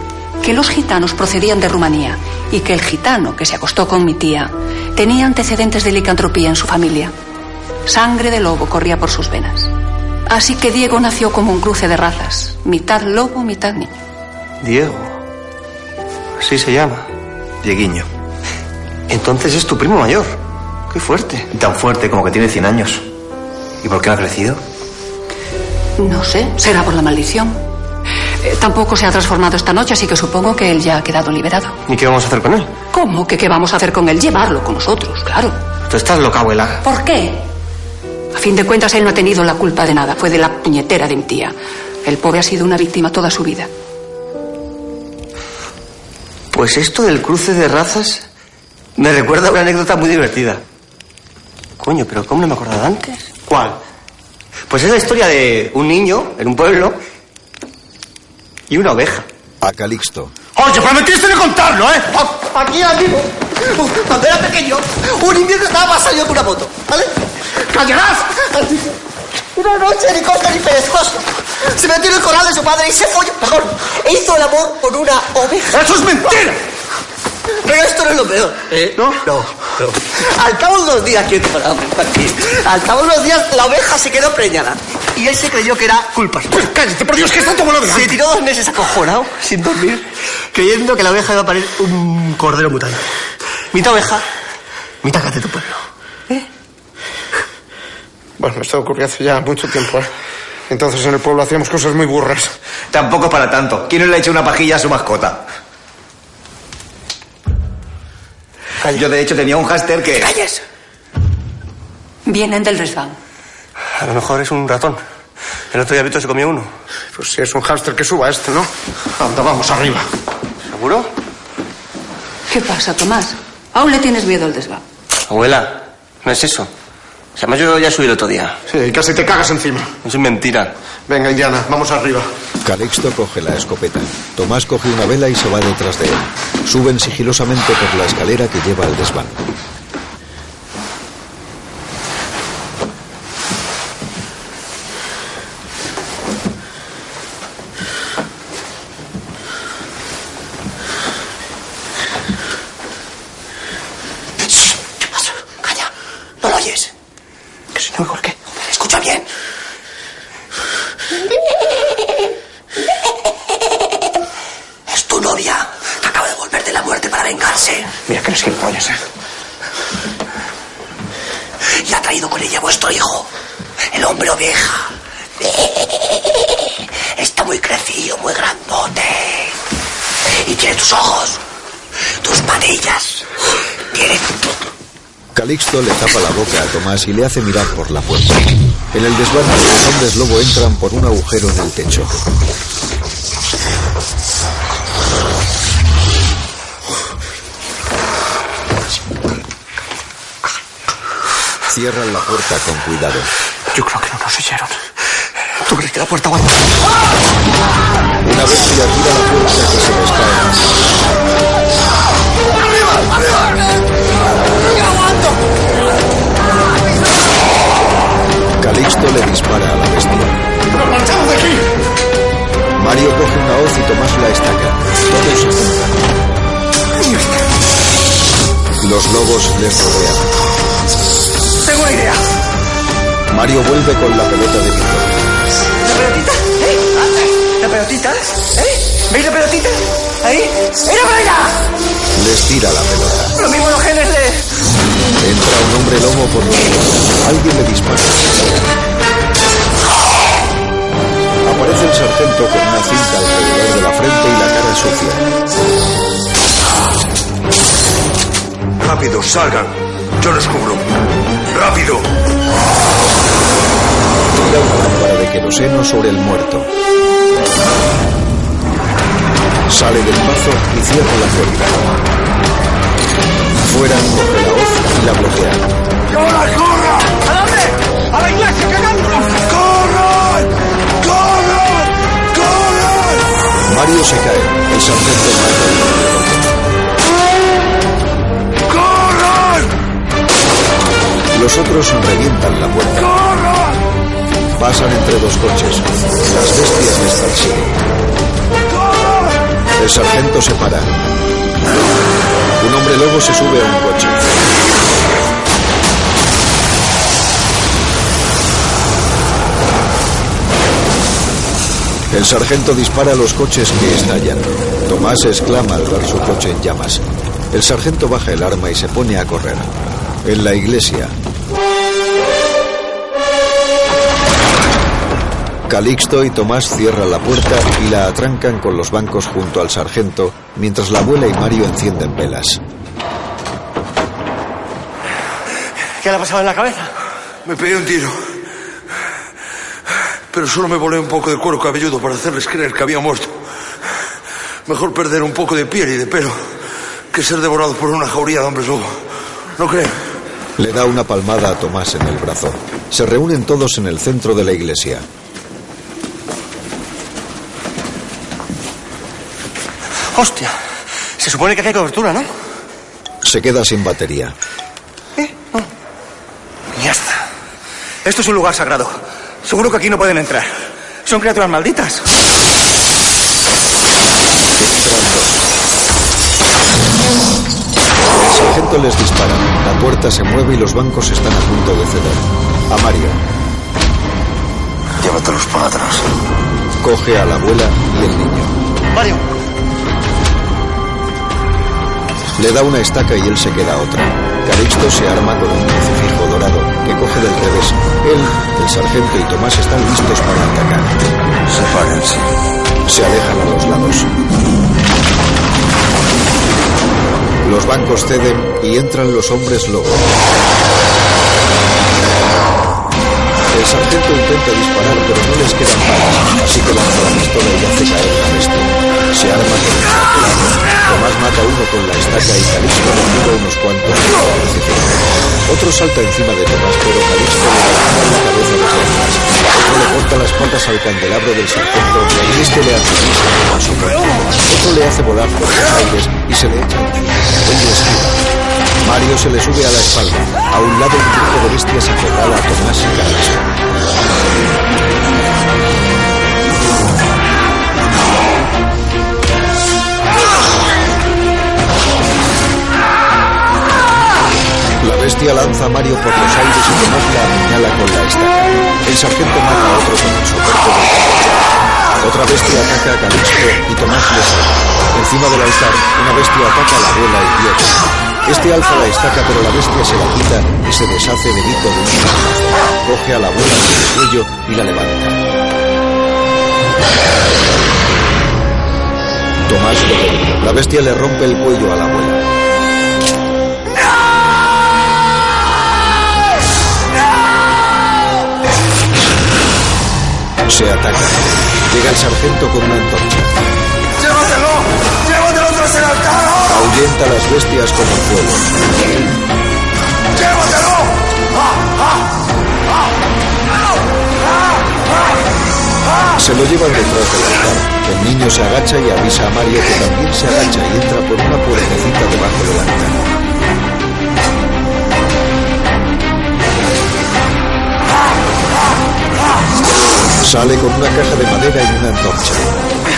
que los gitanos procedían de Rumanía y que el gitano que se acostó con mi tía tenía antecedentes de licantropía en su familia. Sangre de lobo corría por sus venas. Así que Diego nació como un cruce de razas, mitad lobo, mitad niño. Diego. Así se llama. Dieguiño. Entonces es tu primo mayor. Qué fuerte. Tan fuerte como que tiene 100 años. ¿Y por qué no ha crecido? No sé, será por la maldición. Eh, tampoco se ha transformado esta noche, así que supongo que él ya ha quedado liberado. ¿Y qué vamos a hacer con él? ¿Cómo? ¿Que qué vamos a hacer con él? Llevarlo con nosotros, claro. Tú estás loca, abuela. ¿Por qué? A fin de cuentas, él no ha tenido la culpa de nada. Fue de la puñetera de mi tía. El pobre ha sido una víctima toda su vida. Pues esto del cruce de razas me recuerda a una anécdota muy divertida. Coño, pero ¿cómo no me acordaba antes? ¿Cuál? Pues es la historia de un niño en un pueblo y una oveja. A Calixto. Oye, prometiste de contarlo, ¿eh? Aquí, amigo. Cuando era pequeño, un invierno estaba más salido que una moto, ¿vale? ¡Callarás! Una noche, ni corto ni perezoso. Se metió en el coral de su padre y se folló, perdón, e hizo el amor con una oveja. ¡Eso es mentira! Pero esto no es lo peor. ¿eh? ¿No? No. Al cabo de unos días, quieto, para, aquí. Al cabo de unos días, la oveja se quedó preñada. Y él se creyó que era culpa. Pues cállate, por Dios, que está todo lo Se tiró dos meses acojonado, sin dormir, creyendo que la oveja iba a parir un cordero mutante. Mitad oveja, mitad gato de tu pueblo. Bueno, esto ocurrió hace ya mucho tiempo, ¿eh? Entonces en el pueblo hacíamos cosas muy burras. Tampoco para tanto. ¿Quién no le ha hecho una pajilla a su mascota? Yo, de hecho, tenía un hámster que... ¡Calles! Vienen del resván. A lo mejor es un ratón. El otro día Vito se comió uno. Pues si es un hámster que suba este, ¿no? Anda, vamos arriba. ¿Seguro? ¿Qué pasa, Tomás? ¿Aún le tienes miedo al desván? Abuela, no es eso. O sea, además yo ya subí el otro día. Sí, y casi te cagas encima. Eso es mentira. Venga, Indiana, vamos arriba. Calixto coge la escopeta. Tomás coge una vela y se va detrás de él. Suben sigilosamente por la escalera que lleva al desván. Calla, no lo oyes. Que si no oigo el qué. Escucha bien. Es tu novia, que acaba de volver de la muerte para vengarse. Mira que eres gilipollas, ¿eh? Y ha traído con ella a vuestro hijo, el hombre oveja. Está muy crecido, muy grandote. Y tiene tus ojos. manillas. Le tapa la boca a Tomás y le hace mirar por la puerta. En el desván, los hombres lobo entran por un agujero en el techo. Cierran la puerta con cuidado. Yo creo que no nos oyeron. ¿Tú crees que la puerta aguanta? Una bestia tira la puerta que se les ¡Arriba! Los lobos les rodean. Tengo una idea. Mario vuelve con la pelota de Víctor. ¿La pelotita? ¿La pelotita? ¿Eh? ¿Veis la pelotita? ¿Ahí? ¡Mira para allá! Les tira la pelota. Lo mismo los genes de... Entra un hombre lobo por lobos. Alguien le dispara. Aparece el sargento con una cinta alrededor de la frente y la cara sucia. Rápido, salgan. Yo los cubro. ¡Rápido! Tira una lámpara de queroseno sobre el muerto. Sale del mazo y cierra la puerta. Fuera coge la hoz y la bloquea. ¡Corra, corra! ¿A dónde? ¡A la iglesia, cagándonos! ¡Corran! ¡Corran! ¡Corran! Mario se cae. El sargento mata Los otros revientan la puerta. Pasan entre dos coches. Las bestias les persiguen. El sargento se para. Un hombre lobo se sube a un coche. El sargento dispara a los coches que estallan. Tomás exclama al ver su coche en llamas. El sargento baja el arma y se pone a correr. En la iglesia, Calixto y Tomás cierran la puerta y la atrancan con los bancos junto al sargento, mientras la abuela y Mario encienden velas. ¿Qué le ha pasado en la cabeza? Me pegué un tiro. Pero solo me volé un poco de cuero cabelludo para hacerles creer que había muerto. Mejor perder un poco de piel y de pelo que ser devorado por una jauría de hombres lobo. ¿No creen? Le da una palmada a Tomás en el brazo. Se reúnen todos en el centro de la iglesia. Hostia. Se supone que aquí hay cobertura, ¿no? Se queda sin batería. Mierda. Esto es un lugar sagrado. Seguro que aquí no pueden entrar. Son criaturas malditas. El sargento les dispara. La puerta se mueve y los bancos están a punto de ceder. A Mario. Llévatelos para atrás. Coge a la abuela y el niño. Mario. Le da una estaca y él se queda otra. Calixto se arma con un crucifijo dorado que coge del revés. Él, el sargento y Tomás están listos para atacar. Sepárense. Se alejan a los lados. Los bancos ceden y entran los hombres lobo. Sargento intenta disparar, pero no les quedan balas, así que lanza la pistola y hace caer la bestia. Se arma con el sargento. Tomás mata uno con la estaca y Calixto tira unos cuantos. Otro salta encima de Tomás, pero Calixto le en la cabeza desde atrás. Otro le corta las patas al candelabro del sargento y este le atraviesa con su. Otro le hace volar por los aires y se le echa Mario se le sube a la espalda. A un lado un grupo de bestias acorrala a Tomás y Calixto. La bestia lanza a Mario por los aires y Tomás la apuñala con la estaca. El sargento mata a otro con el soporte. Otra bestia ataca a Calixto y Tomás le salva. Encima del altar, una bestia ataca a la abuela y Pietro. Este alza la estaca, pero la bestia se la quita y se deshace de Vito de un. Coge a la abuela por el cuello y la levanta. Tomás lo. La bestia le rompe el cuello a la abuela. Se atacan. Llega el sargento con una antorcha. ¡Llévatelo! ¡Llévatelo tras el altar! Ahuyenta a las bestias con el fuego. ¡Llévatelo! Se lo llevan detrás del altar. El niño se agacha y avisa a Mario que también se agacha y entra por una puertecita debajo del altar. Sale con una caja de madera y una antorcha.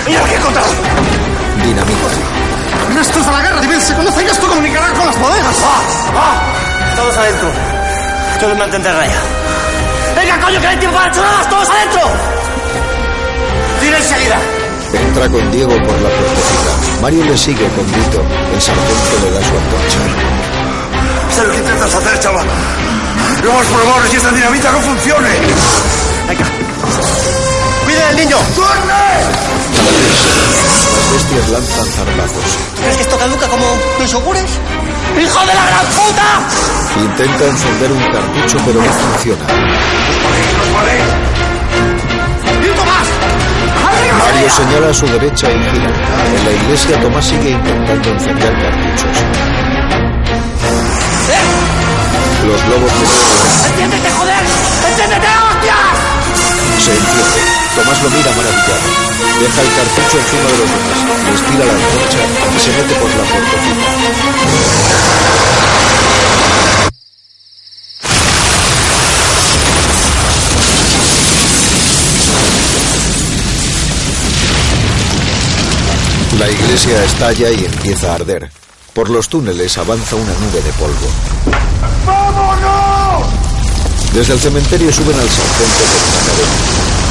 ¡Mira qué he encontrado! Dinamita. ¡Restos de la guerra civil se conocen esto comunicará con las bodegas! Todos adentro. Todos mantente raya. ¡Venga, coño, que hay tiempo para chorradas! ¡Todos adentro! ¡Tira enseguida! Entra con Diego por la puertecita. Mario le sigue con grito. El sargento le da su antorcha. Sé lo que intentas hacer, chaval. Lo hemos probado y esta dinamita no funcione. Venga. ¡Cuida del niño! Las bestias lanzan zarpazos. ¿Crees que esto caduca como los yogures? ¡Hijo de la gran puta! Intenta encender un cartucho pero no funciona. ¡Y Tomás! Mario señala a su derecha y gira. En la iglesia Tomás sigue intentando encender cartuchos. Los globos de ¡Entiéndete, joder! ¡Entiéndete! Se. Tomás lo mira maravillado. Deja el cartucho encima de los demás. Les la antorcha y se mete por la puertecita. La iglesia estalla y empieza a arder. Por los túneles avanza una nube de polvo. Desde el cementerio suben al sargento con una cadena.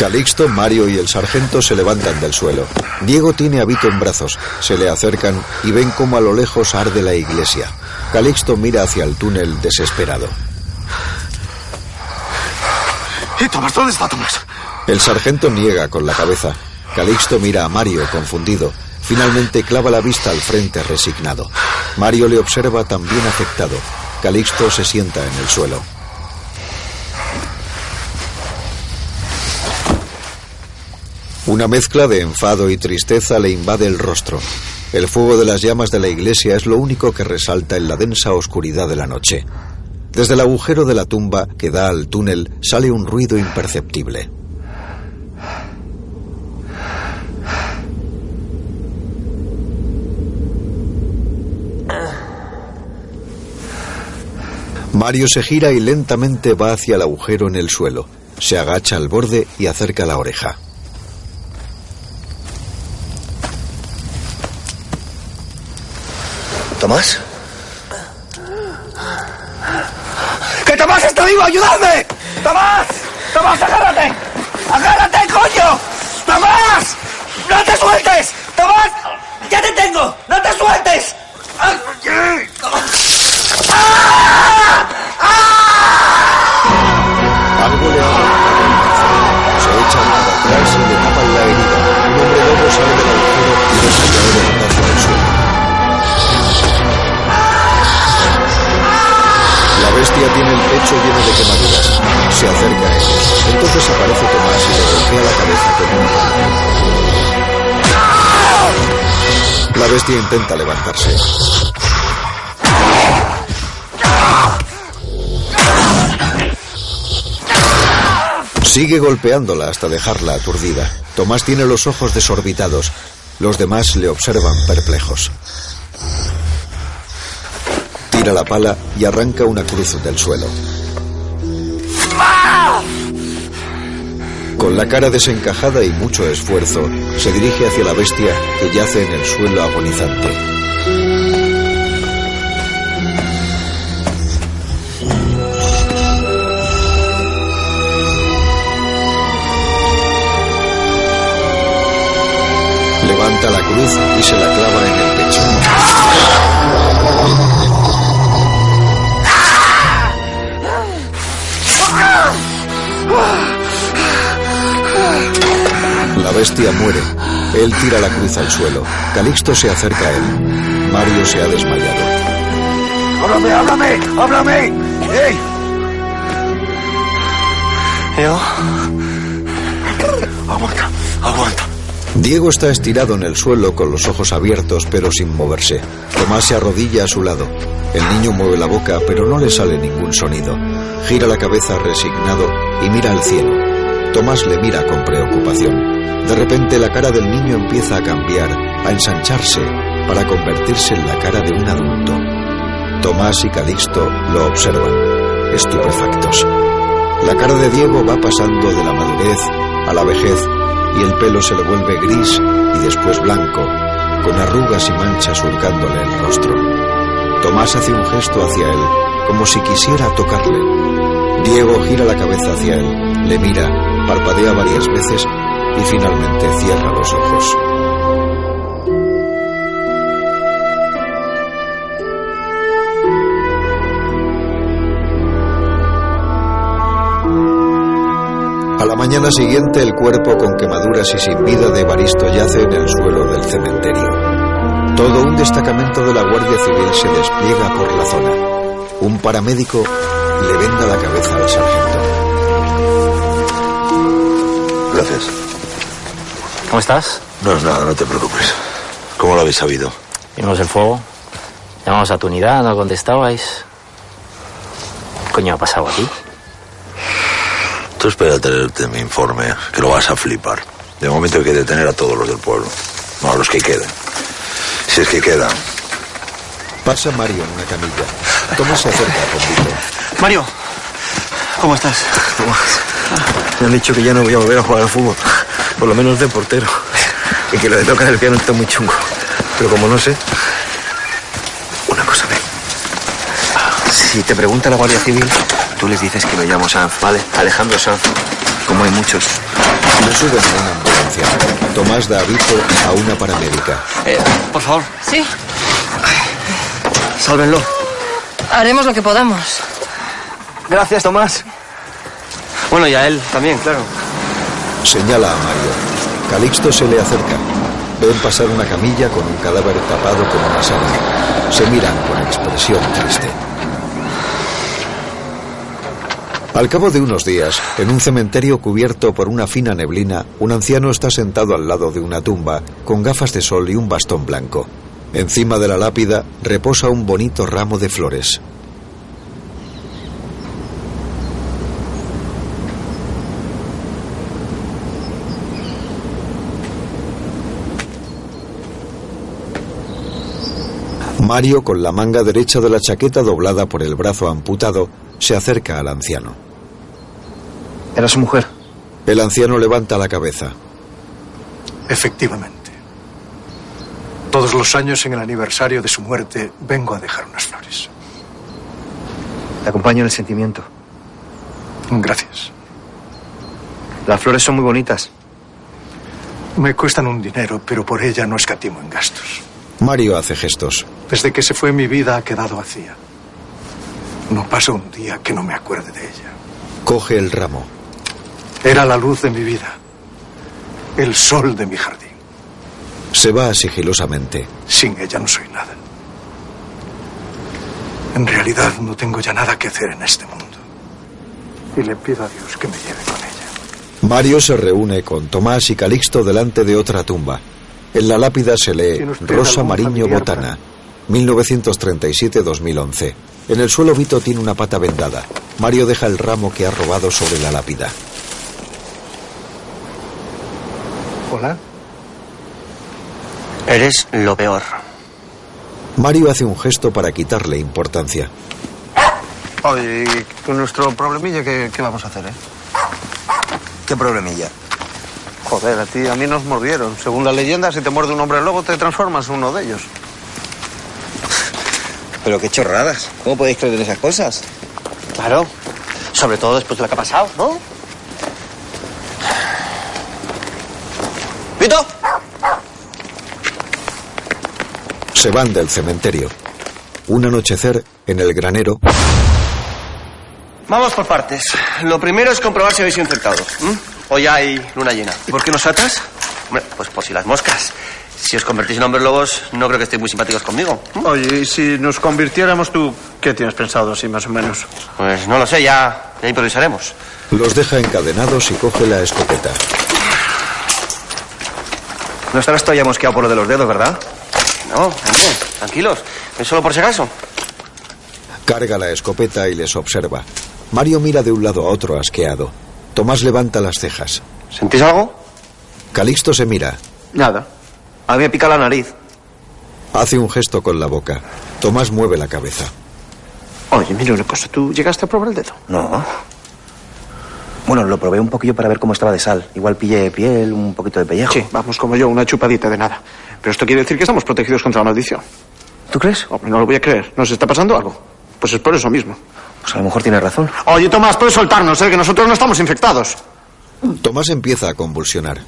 Calixto, Mario y el sargento se levantan del suelo. Diego tiene a Vito en brazos. Se le acercan y ven cómo a lo lejos arde la iglesia. Calixto mira hacia el túnel desesperado. ¿Y Tomás? ¿Dónde está Tomás? El sargento niega con la cabeza. Calixto mira a Mario confundido. Finalmente clava la vista al frente resignado. Mario le observa también afectado. Calixto se sienta en el suelo. Una mezcla de enfado y tristeza le invade el rostro. El fuego de las llamas de la iglesia es lo único que resalta en la densa oscuridad de la noche. Desde el agujero de la tumba que da al túnel sale un ruido imperceptible. Mario se gira y lentamente va hacia el agujero en el suelo. Se agacha al borde y acerca la oreja. ¿Tomás? ¡Que Tomás está vivo! ¡Ayudadme! ¡Tomás! ¡Tomás, agárrate! ¡Agárrate, coño! ¡Tomás! ¡No te sueltes! ¡Tomás! ¡Ya te tengo! ¡No te sueltes! Algo La bestia tiene el pecho lleno de quemaduras. Se acerca a ellos. Entonces aparece Tomás y le golpea la cabeza con una mano. La bestia intenta levantarse. Sigue golpeándola hasta dejarla aturdida. Tomás tiene los ojos desorbitados. Los demás le observan perplejos. Tira la pala y arranca una cruz del suelo. Con la cara desencajada y mucho esfuerzo, se dirige hacia la bestia que yace en el suelo agonizante. Levanta la cruz y se la clava en el La bestia muere. Él tira la cruz al suelo. Calixto se acerca a él. Mario se ha desmayado. ¡Háblame, háblame! ¡Háblame! ¡Ey! ¿Yo? Aguanta, aguanta. Diego está estirado en el suelo con los ojos abiertos pero sin moverse. Tomás se arrodilla a su lado. El niño mueve la boca pero no le sale ningún sonido. Gira la cabeza resignado y mira al cielo. Tomás le mira con preocupación. De repente la cara del niño empieza a cambiar, a ensancharse, para convertirse en la cara de un adulto. Tomás y Calixto lo observan, estupefactos. La cara de Diego va pasando de la madurez a la vejez y el pelo se le vuelve gris y después blanco, con arrugas y manchas surcándole el rostro. Tomás hace un gesto hacia él, como si quisiera tocarle. Diego gira la cabeza hacia él, le mira, parpadea varias veces y finalmente cierra los ojos. A la mañana siguiente el cuerpo con quemaduras y sin vida de Evaristo yace en el suelo del cementerio. Todo un destacamento de la Guardia Civil se despliega por la zona. Un paramédico le venda la cabeza al sargento. Gracias. ¿Cómo estás? No es nada, no te preocupes. ¿Cómo lo habéis sabido? Vimos el fuego. Llamamos a tu unidad, no contestabais. ¿Qué coño ha pasado aquí? Tú espera a tenerte mi informe, que lo vas a flipar. De momento hay que detener a todos los del pueblo. No, a los que queden. Si es que quedan. Pasa Mario en una camilla. Tomás se acerca con Vito. Mario, ¿cómo estás? Me han dicho que ya no voy a volver a jugar al fútbol. Por lo menos de portero. Y que lo de tocar el piano está muy chungo. Pero como no sé... Una cosa, ve. Si te pregunta la Guardia Civil, tú les dices que me llamo Sanz, ¿vale? Alejandro Sanz. Como hay muchos. Le suben ambulancia. Tomás da aviso a una paramédica. Eh, por favor. Sí, Sálvenlo. haremos lo que podamos. Gracias, Tomás. Bueno, y a él también, claro. Señala a Mario. Calixto se le acerca. Ven pasar una camilla con un cadáver tapado con una sábana. Se miran con expresión triste. Al cabo de unos días, en un cementerio cubierto por una fina neblina, un anciano está sentado al lado de una tumba, con gafas de sol y un bastón blanco. Encima de la lápida reposa un bonito ramo de flores. Mario, con la manga derecha de la chaqueta doblada por el brazo amputado, se acerca al anciano. ¿Era su mujer? El anciano levanta la cabeza. Efectivamente. Todos los años en el aniversario de su muerte vengo a dejar unas flores. Te acompaño en el sentimiento. Gracias. Las flores son muy bonitas. Me cuestan un dinero, pero por ella no escatimo en gastos. Mario hace gestos. Desde que se fue mi vida ha quedado vacía. No pasa un día que no me acuerde de ella. Coge el ramo. Era la luz de mi vida. El sol de mi jardín. Se va sigilosamente. Sin ella no soy nada. En realidad no tengo ya nada que hacer en este mundo. Y le pido a Dios que me lleve con ella. Mario se reúne con Tomás y Calixto delante de otra tumba. En la lápida se lee ¿Tiene usted Rosa Mariño Botana, 1937-2011. En el suelo Vito tiene una pata vendada. Mario deja el ramo que ha robado sobre la lápida. Hola. Eres lo peor. Mario hace un gesto para quitarle importancia. Oye, con nuestro problemilla, ¿qué, qué vamos a hacer, eh? ¿Qué problemilla? Joder, a ti, a mí nos mordieron. Según la leyenda, si te muerde un hombre lobo, te transformas en uno de ellos. Pero qué chorradas. ¿Cómo podéis creer en esas cosas? Claro. Sobre todo después de lo que ha pasado, ¿no? ¡Vito! Se van del cementerio. Un anochecer en el granero. Vamos por partes. Lo primero es comprobar si habéis sido infectados. Ya hay luna llena. ¿Y por qué nos atas? Hombre, pues por si las moscas. Si os convertís en hombres lobos, no creo que estéis muy simpáticos conmigo. Oye, y si nos convirtiéramos tú, ¿qué tienes pensado así más o menos? Pues no lo sé, ya, ya improvisaremos. Los deja encadenados y coge la escopeta. No estarás todavía mosqueado por lo de los dedos, ¿verdad? No, hombre, tranquilos. Es solo por si acaso. Carga la escopeta y les observa. Mario mira de un lado a otro asqueado. Tomás levanta las cejas. ¿Sentís algo? Calixto se mira. Nada. A mí me pica la nariz. Hace un gesto con la boca. Tomás mueve la cabeza. Oye, mira una cosa, ¿tú llegaste a probar el dedo? No. Bueno, lo probé un poquillo para ver cómo estaba de sal. Igual pillé piel, un poquito de pellejo. Sí, vamos como yo, una chupadita de nada. Pero esto quiere decir que estamos protegidos contra la maldición. ¿Tú crees? Hombre, no lo voy a creer. ¿Nos está pasando algo? Pues es por eso mismo. Pues a lo mejor tienes razón. Oye, Tomás, puedes soltarnos, ¿eh? Que nosotros no estamos infectados. Tomás empieza a convulsionar.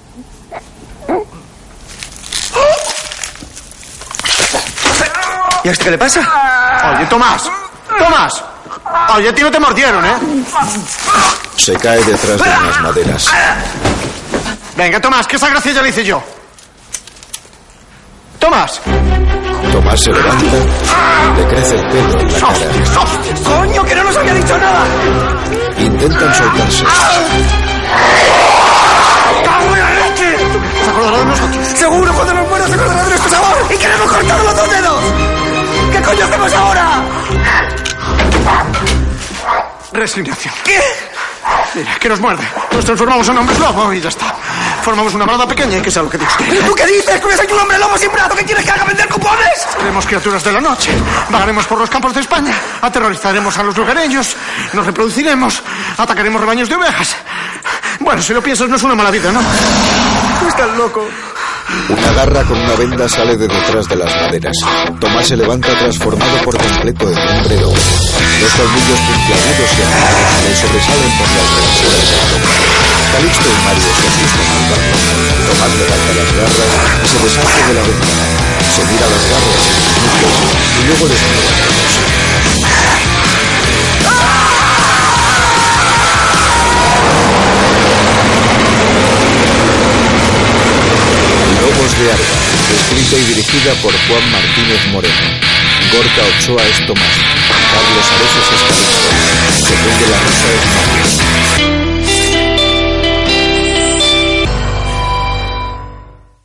¿Y a este qué le pasa? Oye, Tomás. Tomás. Oye, a ti no te mordieron, ¿eh? Se cae detrás de unas maderas. Venga, Tomás, que esa gracia ya la hice yo. Tomás. Tomás se levanta, le crece el pelo en la cara. ¡Coño, que no nos había dicho nada! Intentan soltarse. ¡Cago en la leche! ¿Se acordará de nosotros? Seguro cuando nos muera se acordará de nuestro sabor y que le hemos cortado los dos dedos. ¿Qué coño hacemos ahora? Resignación. ¿Qué? Mira, que nos muerde. Nos transformamos en hombres lobo y ya está. Formamos una brada pequeña y que sea lo que Dios quiera. ¿Pero tú qué dices? ¿Que soy un hombre lobo sin brazo? ¿Qué quieres que haga vender cupones? Seremos criaturas de la noche. Vagaremos por los campos de España. Aterrorizaremos a los lugareños. Nos reproduciremos. Atacaremos rebaños de ovejas. Bueno, si lo piensas, no es una mala vida, ¿no? Tú estás loco. Una garra con una venda sale de detrás de las maderas. Tomás se levanta transformado por completo en hombre lobo. Los colmillos puntiagudos y afilados le sobresalen por las grasuras del lomo. Calixto y Mario se asustan al verlo. Tomás levanta las garras y se deshace de la venda. Se mira las garras y núcleos y luego les mira a. De Arga, escrita y dirigida por Juan Martínez Moreno. Gorka Ochoa es Tomás. Carlos Areces es Calixto. Segundo La Rosa es Mario.